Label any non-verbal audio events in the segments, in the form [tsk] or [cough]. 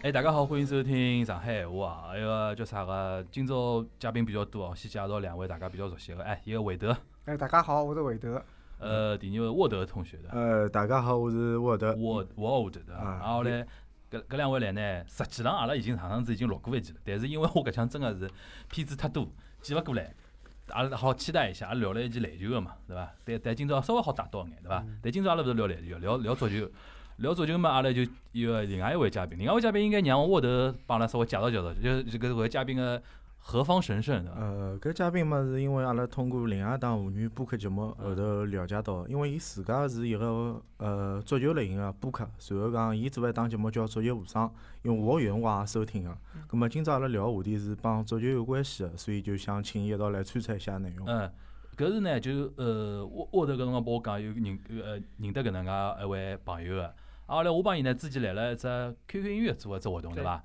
哎，大家好，欢迎收听上海闲话啊！那个叫啥个？今朝嘉宾比较多哦，先介绍两位大家比较熟悉的。哎，一个韦德，哎，大家好，我是韦德。呃，第二位沃德同学的。呃，大家好，我是沃德。沃沃德的。然后呢，搿搿两位来呢，实际上阿拉已经上趟子已经录过一集了，但是因为我搿腔真个是片子太多，记勿过来。阿拉好期待一下，阿拉聊了一期篮球个嘛，对伐？但但今朝稍微好打到一眼，对伐？但今朝阿拉勿是聊篮球，聊聊足球。聊足球嘛，阿拉就有另外一位嘉宾，另外一位嘉宾应该让沃头帮阿拉稍微介绍介绍，就是这个位嘉宾个何方神圣，对伐？呃，搿嘉宾嘛是因为阿拉通过另外一档妇女播客节目后头了解到，因为伊自家是一个呃足球类型个播客，随后讲伊做一档节目叫《足球无双》，用我原话收听个。葛末今朝阿拉聊个话题是帮足球有关系个，所以就想请伊一道来穿插一下内容。嗯，搿是呢，就呃沃沃头搿辰光帮我讲有认呃认得搿能介一位朋友个。后来我帮伊呢，之前来了一只 QQ 音乐做一只活动，对伐？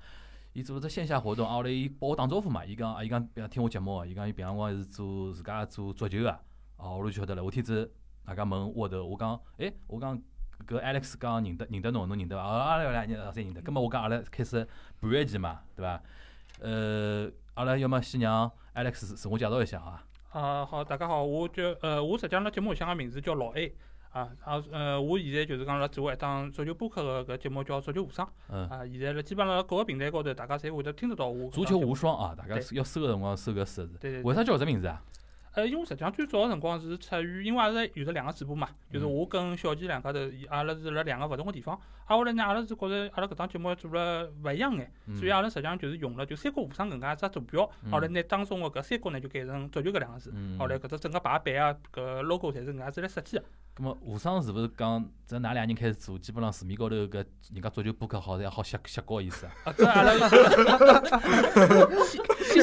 伊做只线下活动，后来伊帮我打招呼嘛，伊讲，伊讲听我节目，伊讲伊平常光是做自家做足球个，哦，我就晓得了。我天子大家问我头，我讲，哎，我讲搿 Alex 讲认得认得侬，侬认得伐？哦，阿拉两人侪认得。葛末我讲阿拉开始盘一记嘛，对伐？呃，阿拉要么先让 Alex 自我介绍一下啊。啊，好，大家好，我叫呃，我实际上辣节目里向个名字叫老 A。啊，啊，呃，我现在就是讲辣做一档足球播客个搿节目叫《足球无双》。嗯。啊，现在辣基本上各个平台高头，大家侪会得听得到我。足球无双啊，大家要搜个辰光搜搿四个字。对对。为啥叫搿只名字啊？呃，因为实际上最早个辰光是出于，因为阿拉有得两个主播嘛，就是我跟小齐两家头，阿拉是辣两个勿同个地方。啊，后来呢，阿拉是觉着阿拉搿档节目做了勿一样眼，所以阿拉实际上就是用了就三国无双搿能介一只图标，后来拿当中个搿三国呢就改成足球搿两个字。后来搿只整个排版啊，搿 logo 侪是搿能介子来设计个。咁么无双是勿是讲，只㑚两人开始做，基本上市面高头搿人家足球播客好侪好写写高意思啊？阿拉心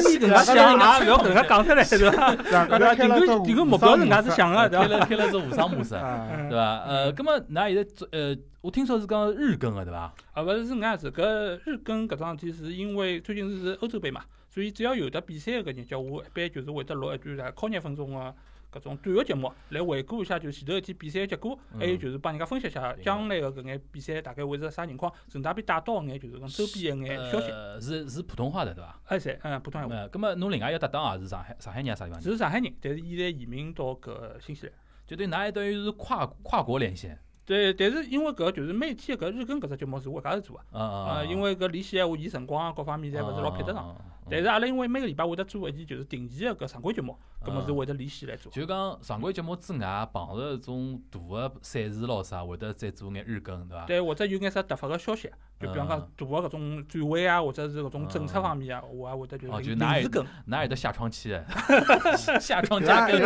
里 [laughs] [laughs] 搿能想啊，勿要搿能介讲出来，[laughs] 是伐？定个定个目标是搿能介子想个，对伐？开了开了只无双模式，对伐？呃，咁么㑚现在做呃，我听说是讲日更个，对伐？啊，勿是是搿样子，搿日更搿桩事体是因为最近是欧洲杯嘛，所以只要有的比赛个日脚，我一般就是会得录一段来靠廿分钟个。搿种短个节目来回顾一下，就前头一天比赛个结果，还有就是帮人家分析一下将来个搿眼比赛大概会是啥情况，顺带便带到眼就是讲周边一眼消息。是是普通话的对伐？哎是，嗯，普通话。呃，葛末侬另外一个搭档也是上海上海人啥地方？是上海人，但是现在移民到搿新西兰。就对，㑚等于是跨跨国连线。对，但是因为搿就是每天搿日更搿只节目是我一家头做啊，啊，因为搿联系闲话，伊辰光啊各方面侪勿是老配得上。但是阿拉因为每个礼拜会得做一期就是定期个搿常规节目，搿么是会得联系来做。就讲常规节目之外，碰着种大个赛事咯啥，会得再做眼日更，对伐？对，或者有眼啥突发个消息，就比方讲大个搿种转会啊，或者是搿种政策方面啊，我也会得就是临时更。哪有得下窗期？[laughs] 下窗加更。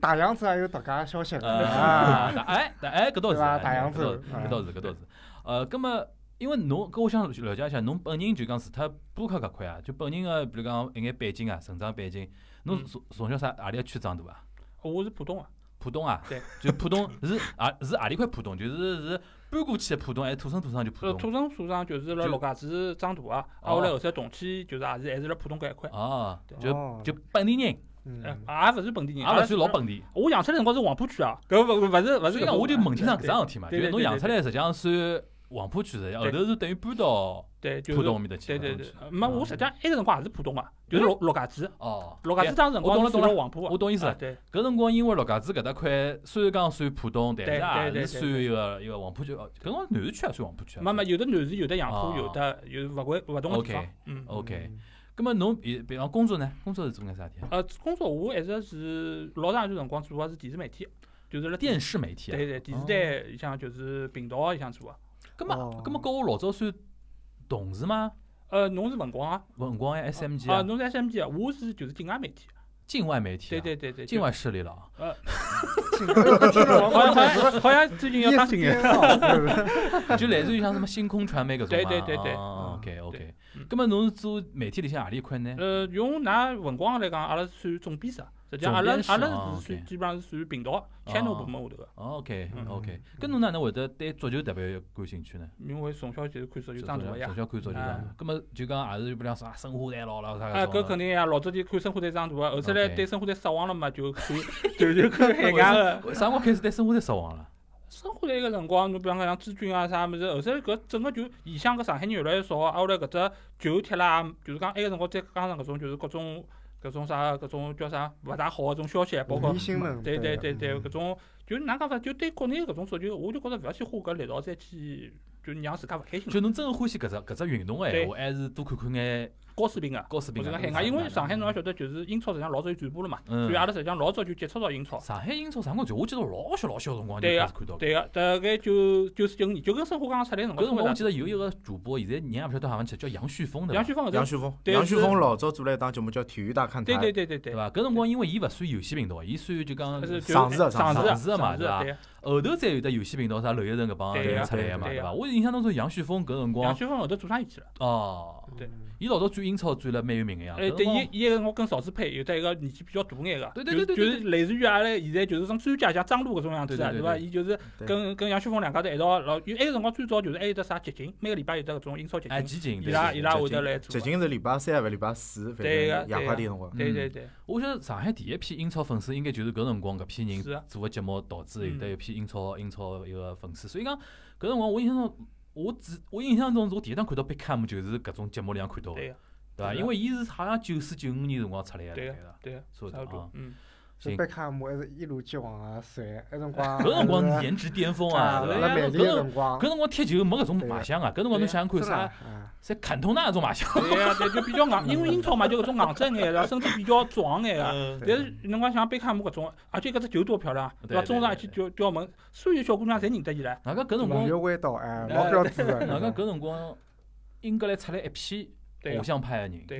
大杨子也有独家消息啊！哎，哎，搿倒是，大杨子，搿倒是，搿倒是。呃，葛么？因为侬，搿我想了解一下，侬本人就讲除脱播客搿块啊，就本人个，比如讲一眼背景啊，成长背景，侬从从小啥何里个区长大啊？我是浦东啊。浦东啊？对。就浦东是啊是何里块浦东？就是是搬过去的浦东，还是土生土长就浦东？土生土长就是辣陆家嘴长大啊，啊后来后头动迁就是也是还是辣浦东搿一块。哦。就就本地人。嗯。也勿是本地人。也勿算老本地。我养出来辰光是黄浦区啊。搿勿勿是勿是。讲我就问清爽搿桩事体嘛，就是侬养出来实际上算。黄浦区的，后头是等于搬到浦东面搭去。对对对，没我实际上埃个辰光也是浦东啊，就是陆陆家嘴。哦。陆家嘴当时辰光是黄浦。我懂意思。对。搿辰光因为陆家嘴搿搭块虽然讲算浦东，但是也是算一个一个黄浦区。搿辰光南市区也算黄浦区。没没，有的南市，有的杨浦，有的有勿会勿同个地方。嗯。OK。葛末侬比比方工作呢？工作是做眼啥体？呃，工作我一直是老长一段辰光做个是电视媒体，就是辣电视媒体。对对，电视台里向就是频道里向做个。咁么，咁么跟我老早算同事吗？呃，侬是文广啊？文广呀，SMG 啊？侬是 SMG 啊？我是就是境外媒体。境外媒体？对对对对。境外势力了。呃。好像好像好像最近要当新人。[laughs] 就类似于像什么星空传媒搿种对对对对。OK OK。咁么侬是做媒体里向何里一块呢？呃，用㑚文广来讲，阿拉算总编辑。实际上，阿拉阿拉是算基本上是属于频道 channel 部门下头个。OK OK，搿侬哪能会得对足球特别感兴趣呢？因为从小就是看足球长大呀。从小看足球长大，咁么就讲也是不讲啥申花队咯啦啥啊，搿肯定呀，老早就看申花队长大个，后头来对申花队失望了嘛，就看 [laughs] 就就看海外个。啥 [laughs] 辰光开始对申花队失望了？生活在一个辰光，侬比方讲像朱军啊啥物事，后头搿整个就异乡搿上海人越来越少，啊后来搿只旧铁啦，就是讲埃个辰光再加上搿种就是各种搿种啥搿种叫啥勿大好个种消息，包括对对对对，搿种就哪讲法，就对国内搿种足球，我就觉着勿要去花搿力道再去，就让自家勿开心。就侬真个欢喜搿只搿只运动个闲话，还是多看看眼高水平个，高水平个海外，因为上海侬也晓得，就是英超实际上老早就转播了嘛，嗯所以阿拉实际上老早就接触到英超。上海英超啥辰光就我记得老小老小辰光就对个开始看到。对个，大概九九十九年，就跟申花刚刚出来辰搿辰光我。记得有一个主播，现在人也勿晓得好像叫叫杨旭峰对伐？杨旭峰杨旭峰，杨旭峰老早做了一档节目叫《体育大看台对》，对对对对，对伐？搿辰光因为伊勿算游戏频道，伊算就讲上市的上市上市嘛对伐后头再有得游戏频道啥刘一晨搿帮人出来个嘛，对伐？我印象当中杨旭峰搿辰光杨旭峰后头做生意去了。哦，对伊老早转英超转了蛮有名个呀。哎，对，伊伊个辰光跟邵志佩有得一个年纪比较大眼个，对对对就是就是类似于阿拉现在就是种专家像张璐搿种样子啊，对伐？伊就是跟跟杨旭峰两家头一道，老因为埃个辰光最早就是还有得啥集锦，每个礼拜有得搿种英超集哎，锦，集锦，伊拉伊拉会得来做。集锦是礼拜三还是礼拜四，反正对个夜快点辰光。嗯对对对，我晓得上海第一批英超粉丝应该就是搿辰光搿批人做个节目，导致有得嗯一批英超英超一个粉丝。所以讲搿辰光我印象中，我只我印象中是我第一趟看到贝克汉姆就是搿种节目里向看到个对伐？因为伊是好像九四九五年辰光出来个，对个对个。差不多嗯，行。所以贝克汉姆还是一如既往啊帅，那辰光 [laughs] 搿辰光是颜值巅峰啊，搿辰光。搿，辰光踢球没搿种对卖相啊，搿辰光侬想想看啥啊，啥坎通纳搿种卖相，对呀，对，就比较硬，[laughs] 因为英超嘛就搿种硬正眼，然后身体比较壮眼个。嗯。但是侬讲像贝克汉姆搿种，而且搿只球多漂亮，对伐？中场一去吊吊门，所有小姑娘侪认得伊唻。外加搿辰光蛮，有味道哎，哎老标志个。外加搿辰光，英格兰出来一批偶，像派的人，对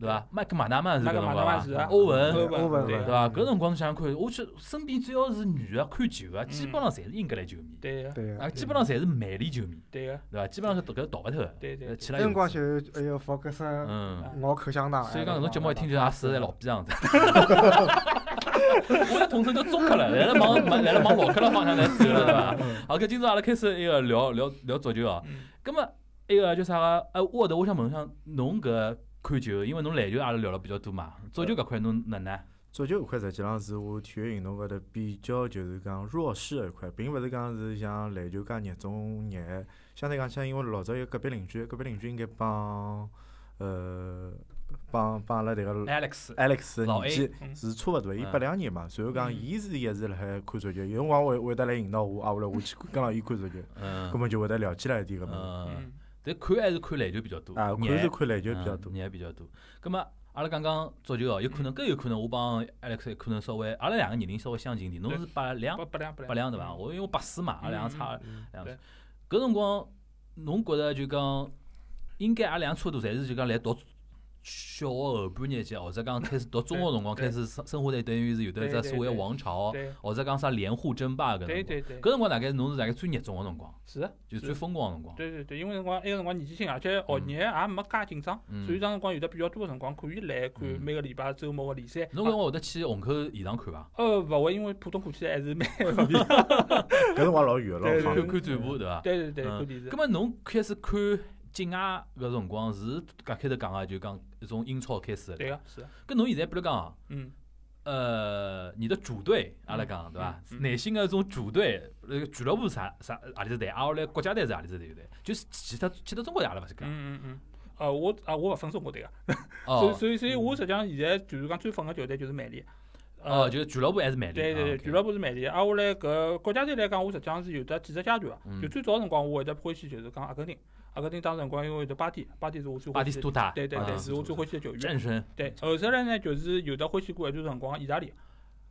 对伐？麦克马纳曼是搿麦克马辰光伐欧文，欧欧文对。对伐？搿辰光侬想想看，我去身边只要是女个看球个，基本上侪是英格兰球迷，对个，对啊，基本上侪是曼联球迷，对个，对伐？基本上是搿逃勿脱个，对对那辰光有。就还有福格森嗯，咬口香糖，所以讲搿哎种节目一听就也是在老逼样子。[laughs] 我的统称叫中客了，来了往往来了往老客了方向来走了，对伐？好，搿今朝阿拉开始一个聊聊聊足球哦。嗯，葛么一个叫啥个？呃，我头，我想问一下侬搿看球，因为侬篮球阿拉聊了比较多嘛，足球搿块侬哪能？足球搿块实际上是我体育运动高头比较就是讲弱势的一块，并勿是讲是像篮球介热衷热爱。相对讲起来，因为老早有隔壁邻居，隔壁邻居应该帮呃帮帮阿拉迭个 Alex，Alex 老年纪嗯是差勿多，伊嗯八两年嘛，随后讲嗯伊是一直辣海看足球，有辰光会会得来引导我，啊，后来我去跟牢伊看足球，嗯根，本就会得了解了一点搿物事。嗯，嗯，但看还是看篮球比较多，啊，看是看篮球比较嗯多。热比较多。咁么阿拉讲讲足球哦，有可能搿有可能我帮 Alex 可能稍微，阿拉两个年龄稍微相近点，侬是八两不不良不良八两对伐？我因为我八四嘛，阿拉两个差嗯两岁。搿辰光侬觉着就讲，应该阿拉两个差不多，侪是就讲来读小学后半日级，或者讲开始读中学辰光开始生生活在等于是有的一只所谓对王朝，或者讲啥连户争霸搿辰光。对对对，搿辰光大概侬是大概最热衷个辰光，是的。就最疯狂个辰光。对对对，因为辰光埃个辰光年纪轻，而且学业也没介紧张，嗯所以当辰光有的比较多个辰光可以来看嗯每个礼拜周末个联赛。侬搿辰光会得去虹口现场看伐？呃，勿会，因为浦东过去还是蛮 [laughs] 勿便。搿辰光老远对老方便。看看转播对伐？对对对，嗯看电视葛。末侬开始看境外搿辰光是搿开头讲个，就讲从英超开始的。对个，是的，搿侬现在比如讲，嗯，呃，你的主队阿拉讲对伐？内心个种主队，呃，俱乐部啥啥何里只队，啊，后来国家队是何里只队队？就是其他其他中国队阿拉勿是讲。嗯嗯嗯。呃，我啊，我勿分中国队 [laughs] 个，所所以所以我实际上现在就是讲最粉个球队就是曼联。哦，呃，就是俱乐部还是曼联。对对对，啊俱乐部是曼联。啊，我来搿国家队来讲，我实际上是有得几只阶段个。嗯就最早辰光，我会得欢喜就是讲阿根廷，阿根廷当时辰光因为有得巴蒂，巴蒂是我最巴欢喜的。蒂斯图塔，对对对，啊是我最欢喜的球员。战神。对，后头来呢，就是有得欢喜过一段辰光意大利，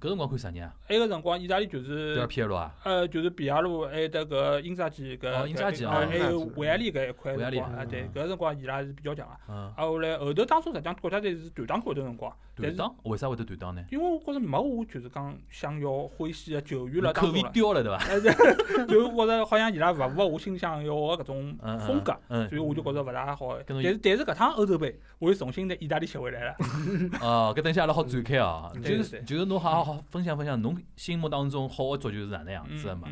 搿辰光看啥人啊？埃个辰光意大利就德尔是皮耶罗啊？呃，就是比亚路，还有得搿英扎吉搿，哦英扎吉搿哦还有维埃利搿一块维埃利辰光啊，对嗯，搿辰光伊拉是比较强个。嗯，啊，后来后头当初实际上国家队是断档过一段辰光，断档，为啥会得断档呢？因为我觉着没 [laughs] 我就是讲想要欢喜个球员了当口味刁了对伐？就觉着好像伊拉勿符合我心想要个搿种风格。嗯所以我就觉着勿大好。但是但是搿趟欧洲杯，我又重新拿意大利吸回来了。[laughs] 哦，搿等下阿拉好展开哦，嗯就是就是侬好好分享分享侬心目当中好个足球是哪能样嗯子的嘛？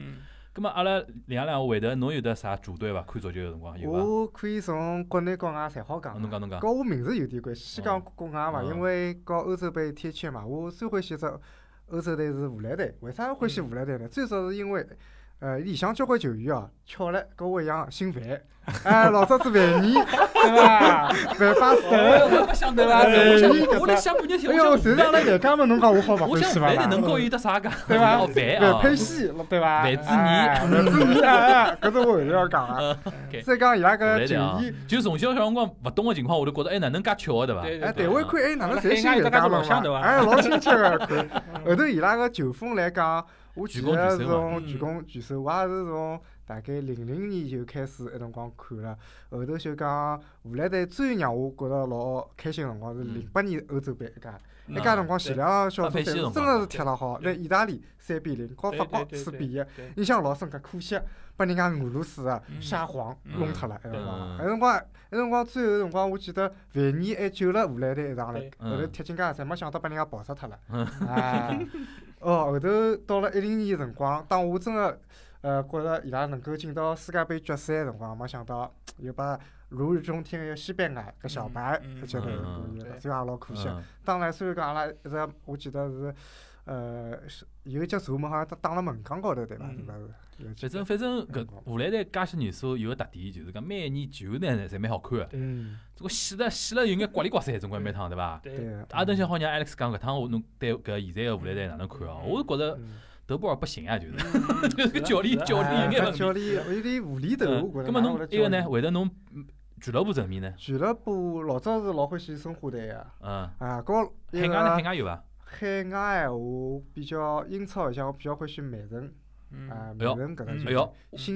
嗯咁么阿拉两两会得侬有得啥主队伐？看足球个辰光有伐？我可以从国内国外侪好讲侬。讲侬讲。跟我名字有点关系，先讲嗯国外嘛，嗯因为搞欧洲杯天气嘛，我最欢喜只欧洲队是荷兰队。为啥欢喜荷兰队呢？最早是因为，呃，里向交关球员哦，巧了，跟我一样姓范，[laughs] 哎，老早子范尼，[laughs] 对伐？范巴斯我我不想得了，对我想你搿我来想半天，哎哟，我想谁让来搿家门侬讲我好勿我想欢喜伐？饭能够有得啥个？对伐哦，饭范啊，佩西，对伐？范志毅范志毅，哎，搿是我后头要讲啊。再讲伊拉后来搿球的啊员，，就从小小辰光勿懂个情况下头，觉得哎哪能介巧个对伐？对哎，对台湾看哎哪能侪海姓搿外大家都家门嘛？哎，老亲切个 [laughs] 看。后头伊拉个球风来讲，我记举攻得是举手嘛从举嗯攻举手，我也是从大概零零年就开始一辰光看了。后头就讲荷兰队最让我觉着老开心个辰光是嗯零八年欧洲杯一届。嗯。一家辰光前两小组赛是真个是踢了好，来意大利三比零，和对法国四比一，印象老深刻。可惜把人家俄罗斯啊嗯沙皇嗯弄脱了，埃辰嗯。光，埃辰光，埃辰光最后辰光，我记得范尼还救了荷兰队一场嘞，后头嗯踢进界赛，没想到把人家跑杀脱了哦，后头到了一零年辰光，当我真个呃觉着伊拉能够进到世界杯决赛个辰光，没想到又把如日中天个西班牙搿小白嗯一记头嗯过去了，所以也老可惜。嗯当然，虽然讲阿拉一直，我记得是，呃，是有一节射门好像打了门框高头，对伐？嗯是伐？反正反正搿嗯荷兰队介些年数有个特点，就是讲每一年球呢侪蛮好看个，嗯，这个洗了洗了有眼刮里刮塞，总归每趟对伐？对对。也等下好让 Alex 讲搿趟我侬对搿现在个荷兰队哪能看哦？我是觉着嗯德布尔不行啊，就是嗯这个教练教练哎有眼问题。教练有点无厘头，嗯，我觉着。葛末侬埃个呢？？会得侬嗯俱乐部层面呢？俱乐部老早是老欢喜申花队个，嗯，啊，跟海外呢？海外有伐？海外闲话比较英超里向，我比较欢喜曼城嗯啊，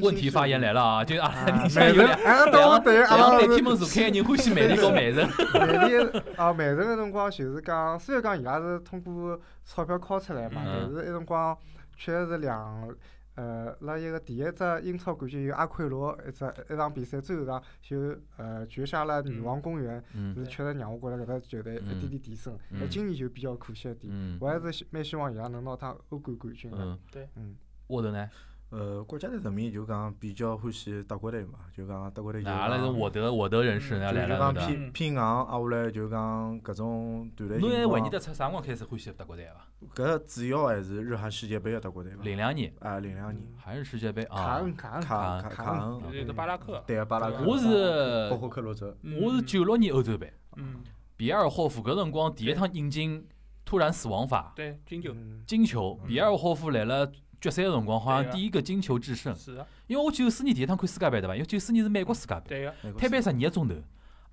问题发言来了啊！就阿拉啊，里向曼城，有两哎，到我对，阿拉是两对天门坐开个人欢喜曼联和曼城。曼联啊，曼城的辰光就是讲，虽然讲伊拉是通过钞票敲出来嘛，嗯但是埃辰光确实是两，呃，辣一个第一只英超冠军有阿奎罗一只一场比赛，最后一场就呃绝杀了女王公园，嗯是确实让我觉着搿只球队一点点提升。那今年就比较可惜一点，嗯我还是蛮希望伊拉能拿趟欧冠冠军的。嗯，对，嗯，沃德呢？呃，国家队层面就讲比较欢喜德国队嘛，就讲德国队就那阿拉是讲沃德沃德人士呢就就讲来了对伐？偏偏硬，啊，下来就讲搿种团队侬还回忆得出啥辰光开始欢喜德国队伐？搿主要还是日韩世界杯个德国队嘛。零两年啊，零两年，还是世界杯啊卡啊恩，卡恩卡恩卡恩对巴拉克，对个巴拉克，我是包括克洛泽，我是九六年欧洲杯，嗯，比尔霍夫搿辰光第一趟引进突然死亡法对，金九嗯金球，比尔霍夫来了决赛个辰光好像第一个金球制胜，是的，因为我九四年第一趟看世界杯对伐？因为九四年是美国世界杯，对个，美国摊班十二个钟头。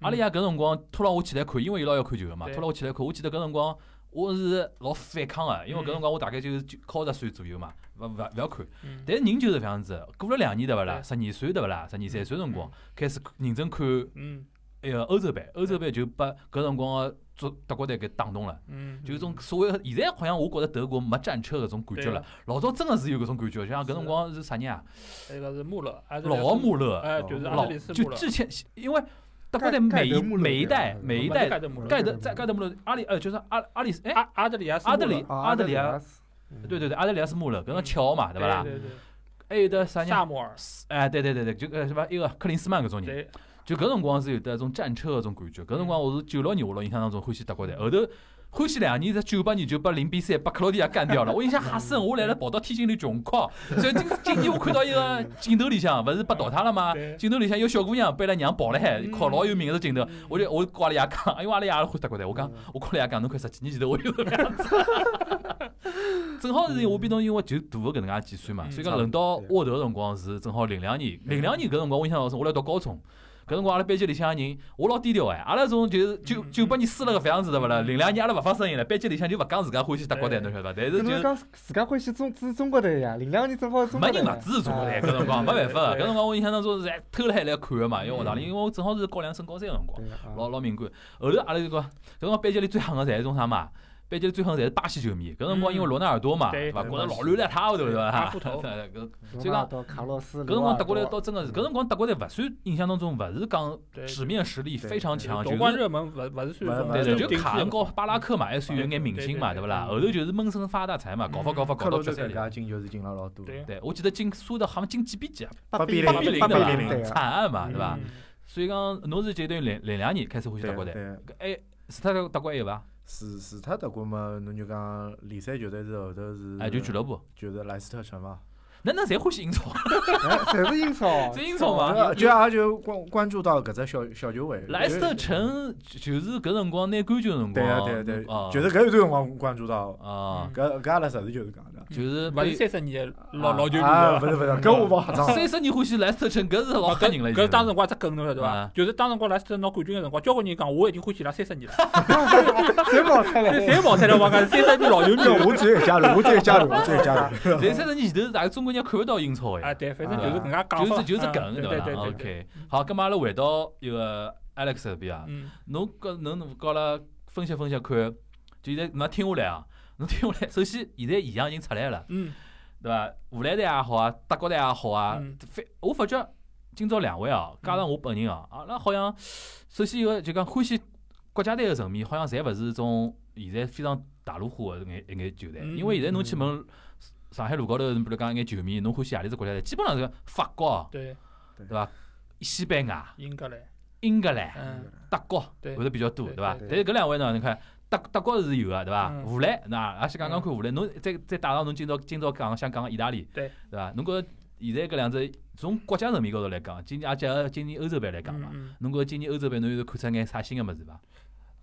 阿拉爷搿辰光拖牢我起来看，因为伊拉要看球个嘛，拖牢我起来看。我记得搿辰光我是老反抗个，因为搿嗯辰光我大概就是九靠十岁左右嘛，勿勿勿要看。嗯，但是人就是搿样子，过了两年对勿啦？十二岁对勿啦？十二三岁辰光开始认真看嗯埃个欧洲杯，欧洲杯就把搿辰光个足德国队给打动了。嗯，就种所谓的现在好像我觉着德国没战车搿种感觉了，，老早真的是有搿种感觉，像搿辰光是啥人啊？那个是穆勒，还是老穆勒，哎，就是老就之前因为德国队盖每一每一代每一不是代盖德穆勒盖德德在盖德穆勒阿里呃就是阿阿里斯哎阿阿德里亚斯穆勒。阿德里啊阿德里亚对对对阿德里亚斯穆勒搿个乔嘛对伐啦？还有得啥对，人啊？萨穆尔，哎对对对对，就呃什么一个克林斯曼搿种人，对，就搿辰光是有得一种战车搿种感觉。搿辰光我是九六年，我辣印象当中欢喜德国队，后头欢喜两年，在九八年就把零比三把克罗地亚干掉了。我印象吓深，我来了跑到天津里穷哭。所以今今年我看到一个镜头里向，勿是被淘汰了吗？镜头里向有小姑娘被伊拉娘抱了海，嗯靠老有名个镜头。嗯我就我跟阿拉爷讲，因为阿拉爷也欢喜德国队，我讲嗯我跟阿拉爷讲，侬看十几年前头我就搿能样子。正好是我比侬因为就大个搿能介几岁嘛，嗯所以讲轮到沃德个辰光是正好零两年，零两年搿辰光我印象老深，我来读高中。搿辰光阿拉班级里向个人，我老低调哎，阿拉种就是九嗯九八年输了个搿样子对勿啦？零两年阿拉勿发声音了，班级里向就勿讲自家欢喜德国队，侬晓得伐？但是就讲自家欢喜中支持中国队呀？零两年正好中国队。没人勿支持中国队，啊搿辰光没办法，对搿辰光我印象当中是偷了海来看个嘛，因为学堂里，嗯因为我正好是高两升高三个辰光，老老敏感。后头阿拉就讲，搿辰光班级里最狠个侪是种啥嘛？班级里最狠侪是巴西球迷，搿辰光因为罗纳尔多嘛，对对伐？对觉着老乱了一塌糊涂，对伐？大秃 [laughs] 头对搿所以讲搿辰光德国队倒真个是，搿辰光德国队勿算印象当中勿是讲纸面实力非常强，就是热门勿勿是算勿对对，勿就卡恩高和巴拉克嘛，还算有眼明星嘛，对勿啦？嗯后头就是闷声发大财嘛，搞法搞法搞到决赛里。进球是进了老多，对对，我记得进输的好像进几比几啊？八比零八？比零对啊惨案嘛，对伐？嗯所以讲，侬是就等于零零两年开始欢喜德国队，哎，除脱德国还有伐？除除脱德国嘛，侬就讲联赛球队是后头是，哎，就俱乐部。就是莱斯特城嘛，哪能侪欢喜英超？[laughs] 哎，侪是英超，[laughs] 是英超嘛就就也就关关注到搿只小小球会。莱斯特城就是搿辰光拿冠军的辰对啊光，对对啊，就是搿一段辰光关注到，啊，搿搿阿拉实事求是讲的。就是勿是三十年的老老球迷啊，了勿是勿是，搿 [laughs] 我勿瞎装。三十年欢喜莱斯特城，搿是老吓人了。搿当时辰光只梗侬晓得伐啊？就是当时辰光莱斯特拿冠军个辰光，交关人讲我已经欢喜伊拉三十年了，侪跑出侪来。侪跑出来我讲三十年老球迷。[laughs] 我只有一加入，我只有一加入，我只有一加入。但三十年前头，大家中国人看勿到英超啊，哎，对，反正就是搿能介讲法。就是就是嗯梗伐对伐。？OK，好，葛末阿拉回到一个 Alex 这边啊，嗯侬搿侬告阿拉分析分析看，就现在㑚听下来啊，侬听下来，首先现在现象已经出来了，嗯对伐？荷兰队也好啊，德国队也好啊嗯，非我发觉今朝两位啊，加上我本人啊，阿拉好像首先一个就讲欢喜国家队个球迷，好像侪勿是种现在非常大陆化个一眼一眼球队，嗯因为现在侬去问上海路高头，比如讲一眼球迷，侬欢喜何里只国家队，基本上是法国啊，对，对伐？西班牙、英格兰，英格兰、嗯德国对会得比较多，对对伐？但是搿两位呢，你看德德国是有个，对伐？嗯荷兰那也先讲讲看荷兰，侬再再带上侬今朝今朝讲想讲个意大利，对对伐？侬觉着现在搿两只从国家层面高头来讲，今年也结合今年欧洲杯来讲嘛，嗯嗯侬觉着今年欧洲杯侬有看出眼啥新个物事伐？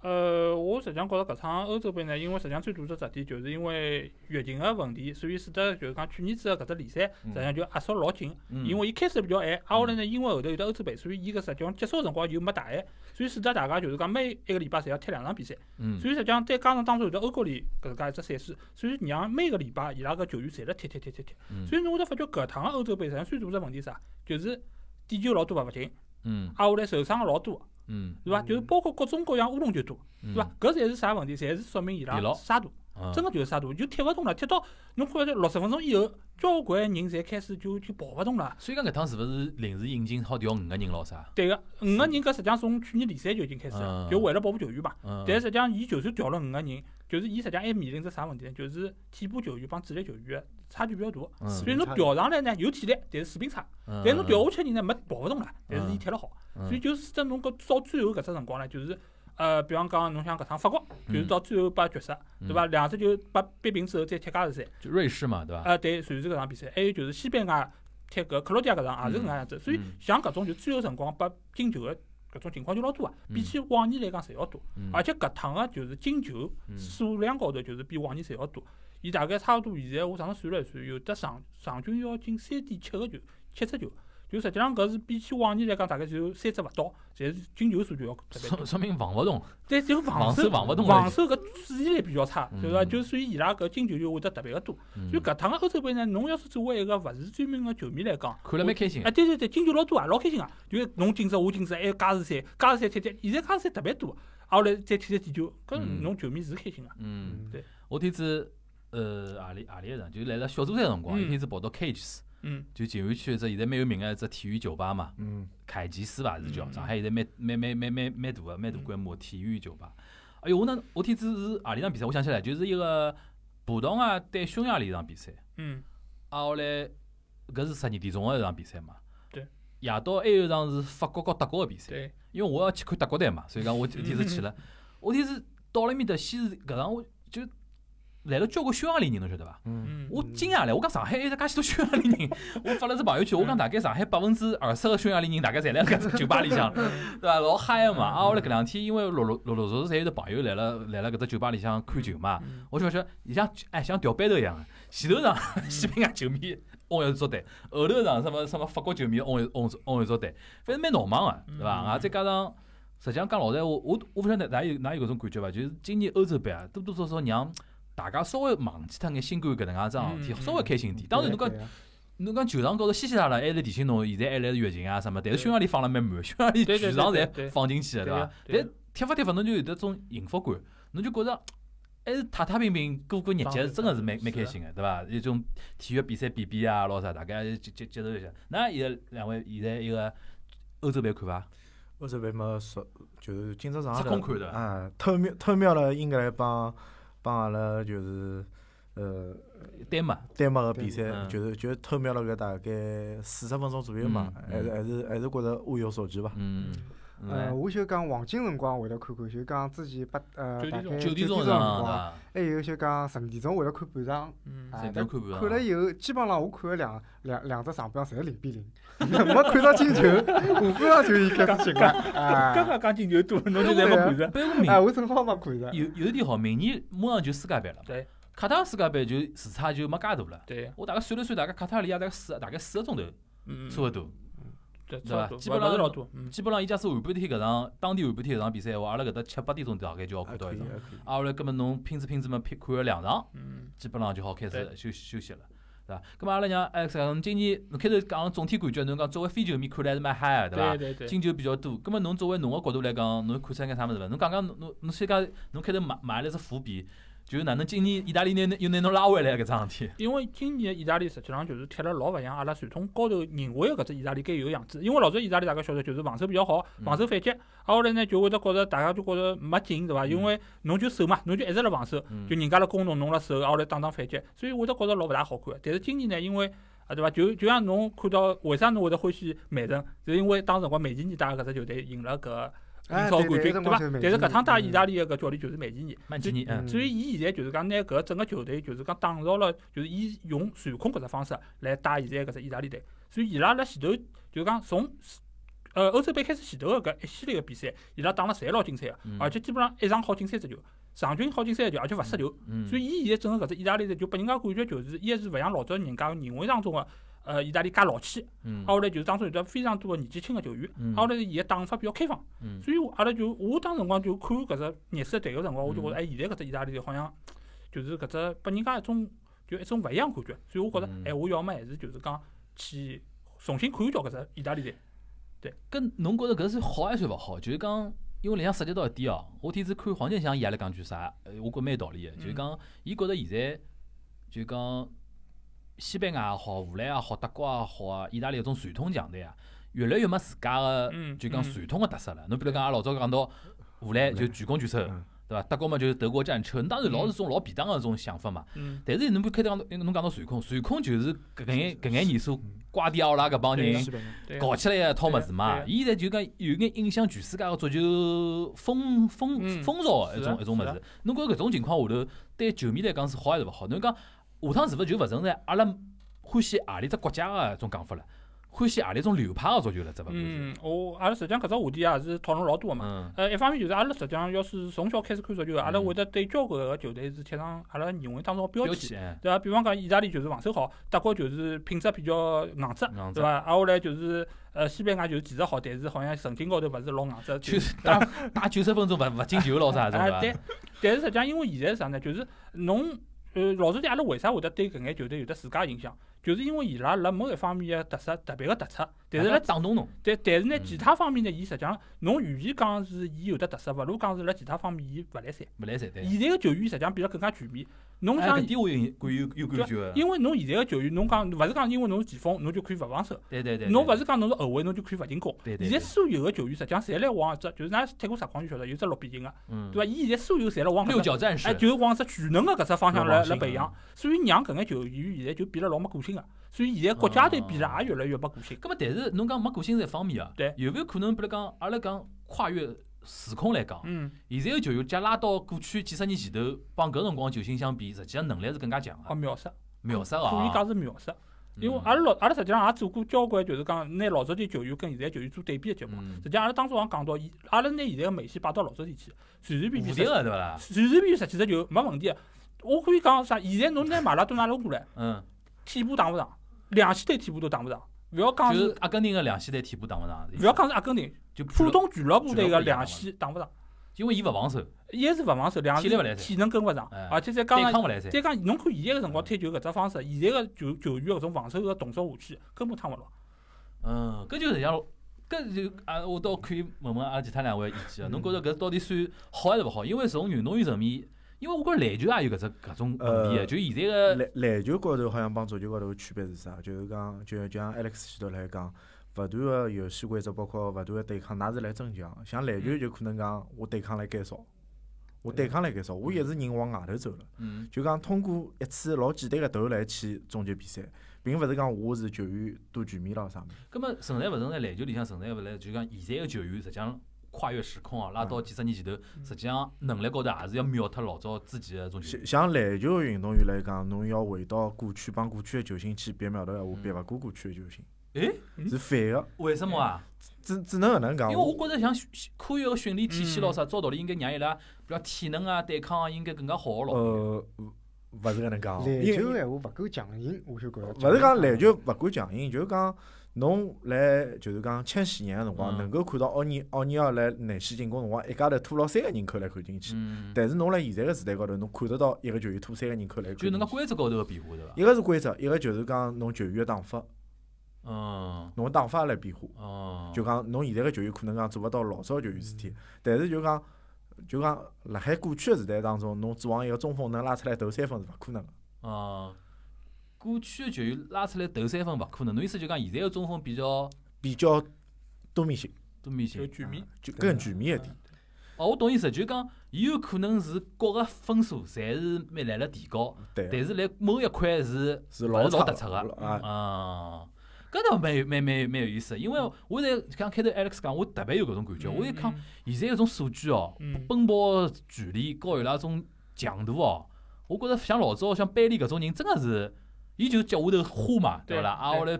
呃，我实际上觉着搿场欧洲杯呢，因为实际上最大的特点就是因为疫情个问题，所以使得就是讲去年子个搿只联赛实际上就压缩老紧。嗯因为伊开始比较晚，挨下来呢，因为后头有得欧洲杯，所以伊搿实际上结束个辰光就没大晚，所以使得大家就是讲每一个礼拜侪要踢两场比赛。嗯所以实际上再加上当初有得欧国联搿介一只赛事，所以让每个礼拜伊拉个球员侪辣踢踢踢踢踢。嗯所以侬会得发觉搿趟个欧洲杯实际上最大个问题是啥？就是点球老多罚勿进，嗯挨下来受伤个老多，嗯，对伐？就是包括各种各样乌龙剧多，对对伐？？搿侪是啥问题？侪是说明伊拉沙大，嗯真个就是沙大，就踢勿动了。踢到侬看到六十分钟以后，交关人侪开始就就跑勿动了。所以讲搿趟是勿是临时引进好调五个人咯啥？对个，五个人搿实际上从去年联赛就已经开始了，嗯就为了保护球员嘛。嗯，但实际上，伊就算调了五个人，就是伊实际上还面临着啥问题呢？就是替补球员帮主力球员差距比较大。嗯所以侬调上来呢有体力，但是水平差。嗯，但是侬调下去人呢没跑勿动了，但是伊踢了好。嗯，所以就使得侬搿到最后搿只辰光呢，就是呃，比方讲侬像搿趟法国，就是到最后把决赛，嗯对伐？两只球把扳平之后再踢加时赛。就瑞士嘛，对伐？呃，对，瑞士搿场比赛，还有就是西班牙踢搿克罗地亚搿场也是搿能样子。所以嗯像搿种就最后辰光把进球个搿种情况就老多啊，比起往年来讲侪要多。嗯而且搿趟个就是进球嗯数量高头就是比往年侪要多。伊大概差勿多现在我上次算了一算，有得场场均要进三点七个球，七只球。就实际上搿是比起往年来讲，大概只有三只勿到，侪是进球数据要特别多。说说明防勿动，但只有防防守守防勿动防守搿注意力比较差，对伐？嗯就所以伊拉搿进球就会得特别个多。嗯所以搿趟个欧洲杯呢，侬要是作为一个勿是专门个球迷来讲，看了蛮开心哎，。对对对，进球老多啊，老开心啊！就是侬进只我进只，还有加时赛，加时赛踢踢，现在加时赛特别多，挨下来再踢踢点球，搿嗯侬球迷是开心个。嗯，对。我天子呃何里何里一场，就来了小组赛辰光，嗯一天子跑到 Cages，嗯就静安区一只现在蛮有名个一只体育酒吧嘛，嗯，凯吉斯吧是叫，嗯上海现在蛮蛮蛮蛮蛮蛮大个蛮大规模的体育酒吧。哎哟，我那我天子是何里场比赛？我想起来，就是一个葡萄牙对匈牙利一场比赛。嗯啊，后来搿是十二点钟个一场比赛嘛。对。夜到还有一场是法国和德国个比赛。对。因为我要去看德国队嘛，所以讲我一天子去了。[laughs] 我天子到了埃面搭，先是搿场我就来了交关匈牙利人，侬晓得伐？嗯，我惊讶了，我讲上海还有介许多匈牙利人，[laughs] 我发了只朋友圈，我讲大概上海百分之二十个匈牙利人大概侪辣搿只酒吧里向，[laughs] 对伐？老嗨个嘛！啊，我来搿两天因为陆陆陆陆续续侪有得朋友来了来了搿只酒吧里向看球嘛，嗯我就发觉伊像哎像调班头一样的，前头场西班牙球迷嗡一组队，后头场什么什么法国球迷嗡一嗡嗡一组队，反正蛮闹忙个，对伐？嗯啊，再加上实际上讲老实闲话，我我勿晓得㑚有㑚有搿种感觉伐？就是今年欧洲杯啊，多多少少让大家稍微忘记脱眼新冠搿能介桩事体，嗯稍微开心点。当然侬讲侬讲球场高头稀稀拉拉还来提醒侬，现在还来疫情啊什么，但是匈牙利放了蛮满，匈牙利对对全场侪放进去了，对伐？对但踢法踢法侬就有得种幸福感，侬就觉着还是踏踏平平过过日节，真个是蛮蛮开心个，对伐？一种体育比赛比比啊，咾啥，大家接接接受一下。那现在两位现在一个欧洲杯看伐？欧洲杯嘛，说就是今朝上头空看的啊，偷瞄偷瞄了英格兰帮帮阿拉就是呃丹麦，丹麦个比赛嗯，就是就是偷瞄了个大概四十分钟左右嘛，嗯还是还是还是觉着物有所值吧？嗯，呃，嗯，我就讲黄金辰光会得看看，就讲之前八呃大概九点钟辰光，还有就讲十点钟会得看半场。嗯，啊看看了以后，基本上我看了两两两只上半场侪是零比零，[laughs] 没看到进球，下半场就已经开始进了。刚啊，刚讲进球多，侬就侪没看着。哎，我正好没看着。有有一点好，明年马上就世界杯了。对。卡塔尔世界杯就时差就没介大了。对，我大概算了算，大概卡塔尔利亚大概四大概四个钟头，嗯，差勿多。对，对吧基本上勿是老多。嗯，基本上伊假使下半天搿场当地下半天搿场比赛个话，阿拉搿搭七八点钟大概就要看到一场。啊，后来葛末侬拼子拼子嘛，拼看了两场，嗯，基本上就好开始对休息休息了，对伐？葛末阿拉讲哎，今年侬开头讲总体感觉，侬讲作为非球迷看来还是蛮嗨个，对伐？对对对。进球比较多，葛末侬作为侬个角度来讲，侬看出来眼啥物事伐？侬讲讲侬侬侬先讲，侬开头埋埋了只伏笔，就是哪能今年意大利拿又拿侬拉回来搿桩事体。因为今年意大利实际上就是踢了老勿像阿拉传统高头认为的搿只意大利该有个样子。因为老早意大利大家晓得就是防守比较好，嗯防守反击，啊后来呢就会得觉着大家就觉着没劲对伐？因为侬就守嘛，侬就一直辣防守，嗯就人家辣攻侬，侬辣守，啊后来打打反击，所以会得觉着老勿大好看。但是今年呢，因为啊对伐？就就像侬看到为啥侬会得欢喜曼城，就是因为当时辰光梅基尼带搿只球队赢了搿英超冠军，对伐？但是搿趟带意大利个搿教练就是曼奇尼，曼奇尼，所以伊现在就是讲拿搿整个球队就是讲打造了，就是伊用传控搿只方式来带现在搿只意大利队。所以伊拉辣前头就是讲从呃欧洲杯开始前头个搿一系列个比赛，伊拉打了侪老精彩个，嗯而且基本上一场好进三只球，场均好进三个球，而且勿失球。嗯，所以伊现在整个搿只意大利队就拨人家感觉就是，一是勿像老早人家认为当中个呃意大利介老气，嗯。啊后来就是当中有得非常多个年纪轻个球员，嗯啊后来伊个打法比较开放。嗯。所以阿拉就我当辰光就看搿只热刺队个辰光，我就觉着嗯。哎，现在搿只意大利队好像就是搿只拨人家一种就一种勿一样感觉，所以我觉着嗯。哎，我要么还是就是讲去重新看一叫搿只意大利队。对。跟侬觉着搿是好还是勿好？就是讲，因为里向涉及到一点哦，我天子看黄健翔伊也来讲句啥，呃我觉蛮有道理个，就是嗯。讲，伊觉着现在就讲西班牙也好，荷兰也好，德国也好啊，意大利搿种传统强队啊，越来越没自家个嗯就讲嗯传统个特色了。侬比如讲，阿拉老早讲到荷兰就全攻全守，嗯对伐？德国嘛就是德国战车，当然老是种老便当个种想法嘛。嗯，但是侬不开头讲到侬讲到传控，传控就是搿眼搿眼年数瓜迪奥拉搿帮人搞起来一套物事嘛，伊现在就讲有眼影响全世界个足球风风嗯风潮个一种一种物事。侬觉着搿种情况下头，对球迷来讲是好还是勿好？侬讲下趟是勿是就勿存在阿拉欢喜何里只国家个一种讲法了？欢喜何里种流派个足球了？只勿过是，嗯，我阿拉实际上搿只话题也是讨论老多个嘛。嗯呃，一方面就是阿拉实际上要是从小开始看足球，阿拉嗯会得对交关个球队是贴上阿拉认为当中个标签。对伐？比方讲，意大利就是防守好，德国就是品质比较硬质，对伐？啊，后来就是呃，西班牙就是技术好，但是好像神经高头勿是老硬质，[laughs] 就是打打九十分钟勿勿进球咯啥种啊，对。但是实际上，因为现在是啥呢？就是侬呃，老实讲，阿拉为啥会得对搿眼球队有得自家影响？就是因为伊拉辣某一方面个特色特别个突出，但是辣辣打动侬，但但是呢，嗯其他方面呢，伊实际上侬与其讲是伊有得特色，勿如讲是辣其他方面伊勿来三。勿来三对。现在个球员实际上变得更加全面。侬哎，想搿，点我有感有有感觉个。因为侬现在个球员，侬讲勿是讲因为侬是前锋，侬就可以勿防守。对对对，侬勿对是讲侬是后卫，侬就可以勿进攻。对对对现在所有个球员实际上侪来往一只，就是㑚踢过实况就晓得，有只六边形个，嗯对伐？伊现在所有侪辣往搿六只，角战士哎，，就是往只全能个搿只方向来培养，所以让搿眼球员现在就变得老没个性个。所以现在国家队变得也越来越没个性。咁么，但是侬讲没个性是一方面啊，对有没有可能，比如讲，阿拉讲跨越时空来讲，嗯，现在个球员假拉到过去几十年前头，帮搿辰光球星相比，实际上能力是更加强哦，个，秒杀，秒杀个啊可以讲。是秒杀。因为嗯阿拉老阿拉实际上也做过交关，就是讲拿老早点球员跟现在球员做对比个节目。嗯实际上阿拉当初也讲到，伊阿拉拿现在个梅西摆到老早点去，随随便无便敌个对勿啦？随随便便十几只球没问题个。我可以讲啥？现在侬拿马拉多纳弄过来，嗯，替补打勿上，两线队替补都打勿上。勿要讲就是是，阿根廷个两线队替补打勿上，勿要讲是阿根廷，就普通俱乐部队个两线打勿上，因为伊勿防守，一是勿防守，两是体力勿来三体能跟勿上哎，而且再加上对抗勿来三。再讲，侬看现在个辰光踢球搿只方式，现在个球球员搿种防守个动作下去，根本趟勿牢。嗯，搿就实际上，搿就啊，我倒可以问问阿拉其他两位意见啊。侬觉着搿到底算好还是勿好？因为从运动员层面，因为我觉着篮球也有搿只搿种问题就现在个篮篮球高头好像帮足球高头个区别是啥？就是讲，就就像 Alex 前头来讲，勿断个游戏规则，包括勿断个对抗，㑚是来增强。像篮球就可能讲，我对抗来减少，我对抗来减少，我一直人往外头走了。嗯就讲通过一次老简单个投来去终结比赛，并勿是讲我是球员多全面咯啥物事。葛末存在勿存在篮球里向存在勿来？就讲现在个球员实际上跨越时空啊，拉到几十年前头，嗯实际上能力高头也是要秒脱老早之前个种球像。像篮球个运动员来讲，侬要回到过去帮过去的球星去比苗头闲话，嗯比勿过过去的球星，诶，嗯是反个，为什么啊？只只能搿能讲。因为我觉着像训科学个训练体系咯嗯啥，照道理应该让伊拉，比如讲体能啊、对抗啊，应该更加好个咯。呃，勿是搿能讲，篮球个闲话勿够强硬，我就觉着。勿是讲篮球勿够强硬，就是讲侬来就是讲千禧年个辰光，嗯能够看到奥尼奥尼尔来内线进攻辰光，一家头拖牢三个人口来看进去。嗯，但是侬辣现在个时代高头，侬看得到一个球员拖三个人口来看就能介进去。规则高头个变化对伐？一个是规则，一个就是讲侬球员个打法，嗯，侬个打法来变化。哦，就讲侬现在个球员可能讲做勿到老早球员事体，但是就讲就讲辣海过去个时代当中，侬指望一个中锋能拉出来投三分是勿可能个。哦，过去个球员拉出来投三分勿可能，侬意思就讲现在个中锋比较比较多面性，多面性。就全面。就更全面一点。哦，我懂意思，就讲伊有可能是各个分数侪是蛮来了提高，但是辣某一块是是勿是差老突出个。啊，啊，搿倒蛮有蛮蛮蛮有意思，因为我在刚开头 Alex 讲，我特别有搿种感觉。我一看嗯现在搿种数据哦，嗯奔跑距离高伊拉种强度哦，我觉着像老早像班里搿种人，真个是，伊就脚下头花嘛，对勿啦？对啊，后来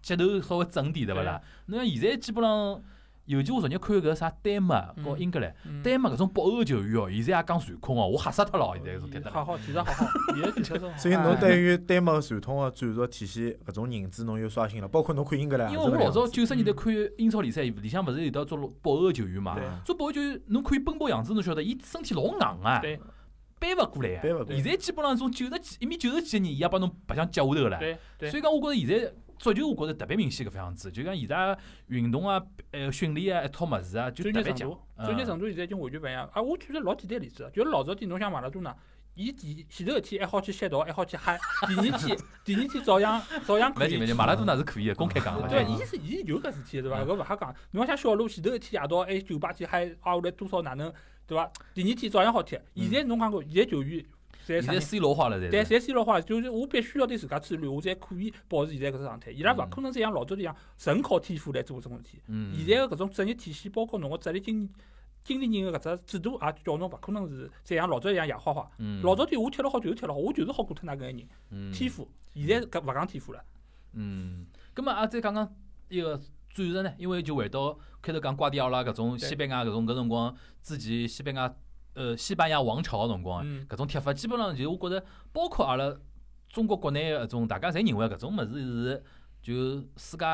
脚头稍微整点，对勿啦？侬像现在基本上，尤其我昨日看搿啥丹麦和嗯英格兰，嗯丹麦搿种北欧球员哦，现在也讲传控哦，我吓死脱了，现在搿种踢得来。好好，其实好好，现在其实。所以侬哎对于丹麦传统个战术体系搿种认知，侬又刷新了。包括侬看英格兰因为我老早九十年代看英超联赛，里向勿是有得做北欧球员嘛对？做北欧球员，侬看伊奔跑样子，侬晓得，伊身体老硬啊，对背勿过来？现在基本上种九十几一米九十几个人，伊也帮侬白相接下头了。对对所以讲，我觉着现在足球，我觉着特别明显搿副样子，就讲现在运动啊、呃训练啊一套物事啊，就特别强专业程度。，专业嗯程度现在已经完全勿一样。啊，我举个老简单例子，就是老早点侬像马拉多纳，伊第前头一天还好去吸毒，还好去嗨，第二天 [laughs] 第二天照样照样可以去勿紧勿紧，马拉多纳是可以的，公开讲了。对，嗯伊是伊有搿事体对伐？嗯搿勿瞎讲。侬像小路前头一天夜到还酒吧去嗨，啊下来多少哪能对伐？第二天照样好踢。现在侬讲过，现在球员现在 C 罗化了，但 C 罗化，就是我必须要对自家自律，我才可以保持现在搿只状态。伊拉勿嗯可能再像老早一样纯靠天赋来做搿种事体。嗯。现在个搿种职业体系，包括侬个职业经经理人个搿只制度，也叫侬勿可能是再像老早一样野花花。嗯老早点我踢了好就是踢了好，我就是好过脱那搿个人。嗯天赋，现在搿勿讲天赋了。嗯，咁么啊，再讲讲一个战术呢，因为就回到开头讲瓜迪奥拉搿种对西班牙搿种搿辰光之前西班牙呃西班牙王朝个辰光，嗯，搿种贴法基本上就是我觉着，包括阿拉中国国内个搿种，大家侪认为搿种物事是就世界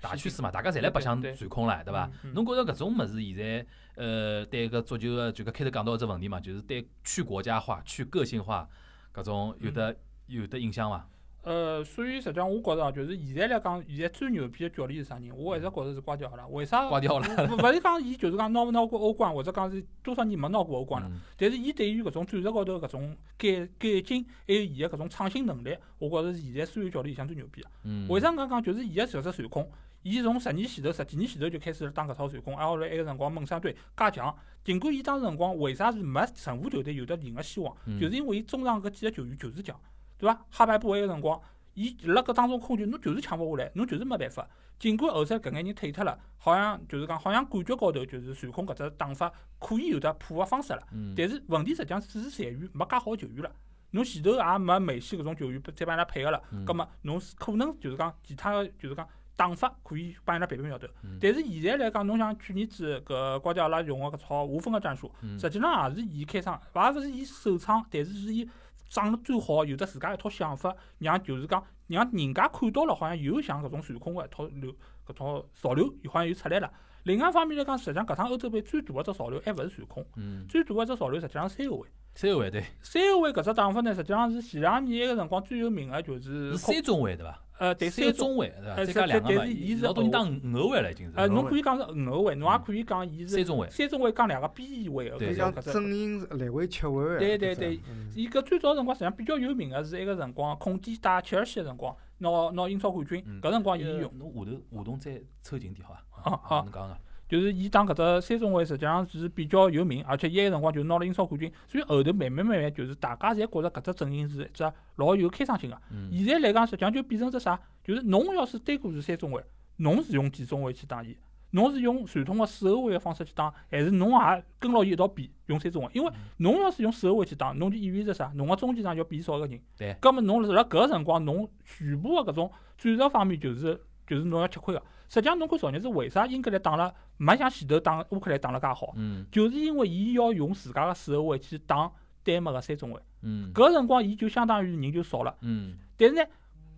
大趋势嘛，大家侪来白相对对传控了，对伐？侬觉着搿种物事现在呃对搿足球个就搿开头讲到一只问题嘛，就是对去国家化、去个性化搿种有的有的影响伐？呃，所以实际上我觉着啊，就是现在来讲，现在最牛逼的教练是啥人？我一直觉着是瓜迪奥拉。为啥？瓜迪奥拉勿勿是讲伊就是讲拿勿拿过欧冠，或者讲是多少年没拿过欧冠了。嗯但是伊对于搿种战术高头搿种改改进，还有伊个搿种创新能力，我觉着是现在所有教练里向最牛逼个。嗯，为啥搿样讲？就是伊个实质传控，伊从十年前头、十几年前头就开始打搿套传控，挨下来埃个辰光猛三队加强。尽管伊当时辰光为啥是没任何球队有得赢个希望，嗯就是因为伊中场搿几个球员就是强，对伐？哈白波埃个辰光，伊辣搿当中控球，侬就是抢勿下来，侬就是没办法。尽管后头搿眼人退脱了，好像就是讲，好像感觉高头就是传控搿只打法可以有得破个方式了。嗯，但是问题实际上只是在于没介好球员了。侬前头也没梅西搿种球员再帮伊拉配合了，嗯葛末侬可能就是讲其他个就是讲打法可以帮伊拉变变苗头嗯。但是现在来讲，侬像去年子搿瓜迪奥拉用个搿套无锋个战术，嗯实际上也是伊开创，也勿是伊首创，但是是伊长得最好，有得自家一套想法，让就是讲让人家看到了，好像又像搿种传控个一套流搿套潮流，好像又出来了。另外一方面来讲，实际上搿趟欧洲杯最大个只潮流还勿是传控，嗯，最大个只潮流实际上是三后卫。三后卫对，三后卫搿只打法呢，实际上是前两年埃个辰光最有名个就是是三中卫对伐？呃对三三中中卫对伐？呃再加两个嘛，但是伊是老多人打五后卫了已经是。呃，侬可以讲是五后卫，侬也可以讲伊是三中卫，三中卫讲两个边翼卫个对搿像种搿只。阵营来回切换的。对对对嗯伊搿最早辰光实际上比较有名个是一个辰光，孔蒂打切尔西个辰光，拿拿英超冠军嗯，搿辰光伊呃用，侬下头话筒再凑近点好伐？[laughs] 啊好侬讲讲。就是伊打搿只三中卫实际上是比较有名，而且伊埃个辰光就拿了英超冠军，所以后头慢慢慢慢就是大家侪觉着搿只阵型是一只老有开创性个。嗯现在来讲，实际上就变成只啥？就是侬要是对过是三中卫，侬是用几中卫去打伊，侬是用传统个四后卫个方式去打，还是侬也跟牢伊一道比用三中卫？因为侬要是用四后卫去打，侬就意味着啥？侬个中间场要变少一个人。对葛末侬辣辣搿个辰光，侬全部个搿种战术方面就是就是侬要吃亏个。实际上，侬看昨日子为啥英格兰打了没像前头打乌克兰打了介好？嗯就是因为伊要用自家个四后卫去打丹麦个三中卫，嗯搿辰光伊就相当于人就少了。嗯但是呢，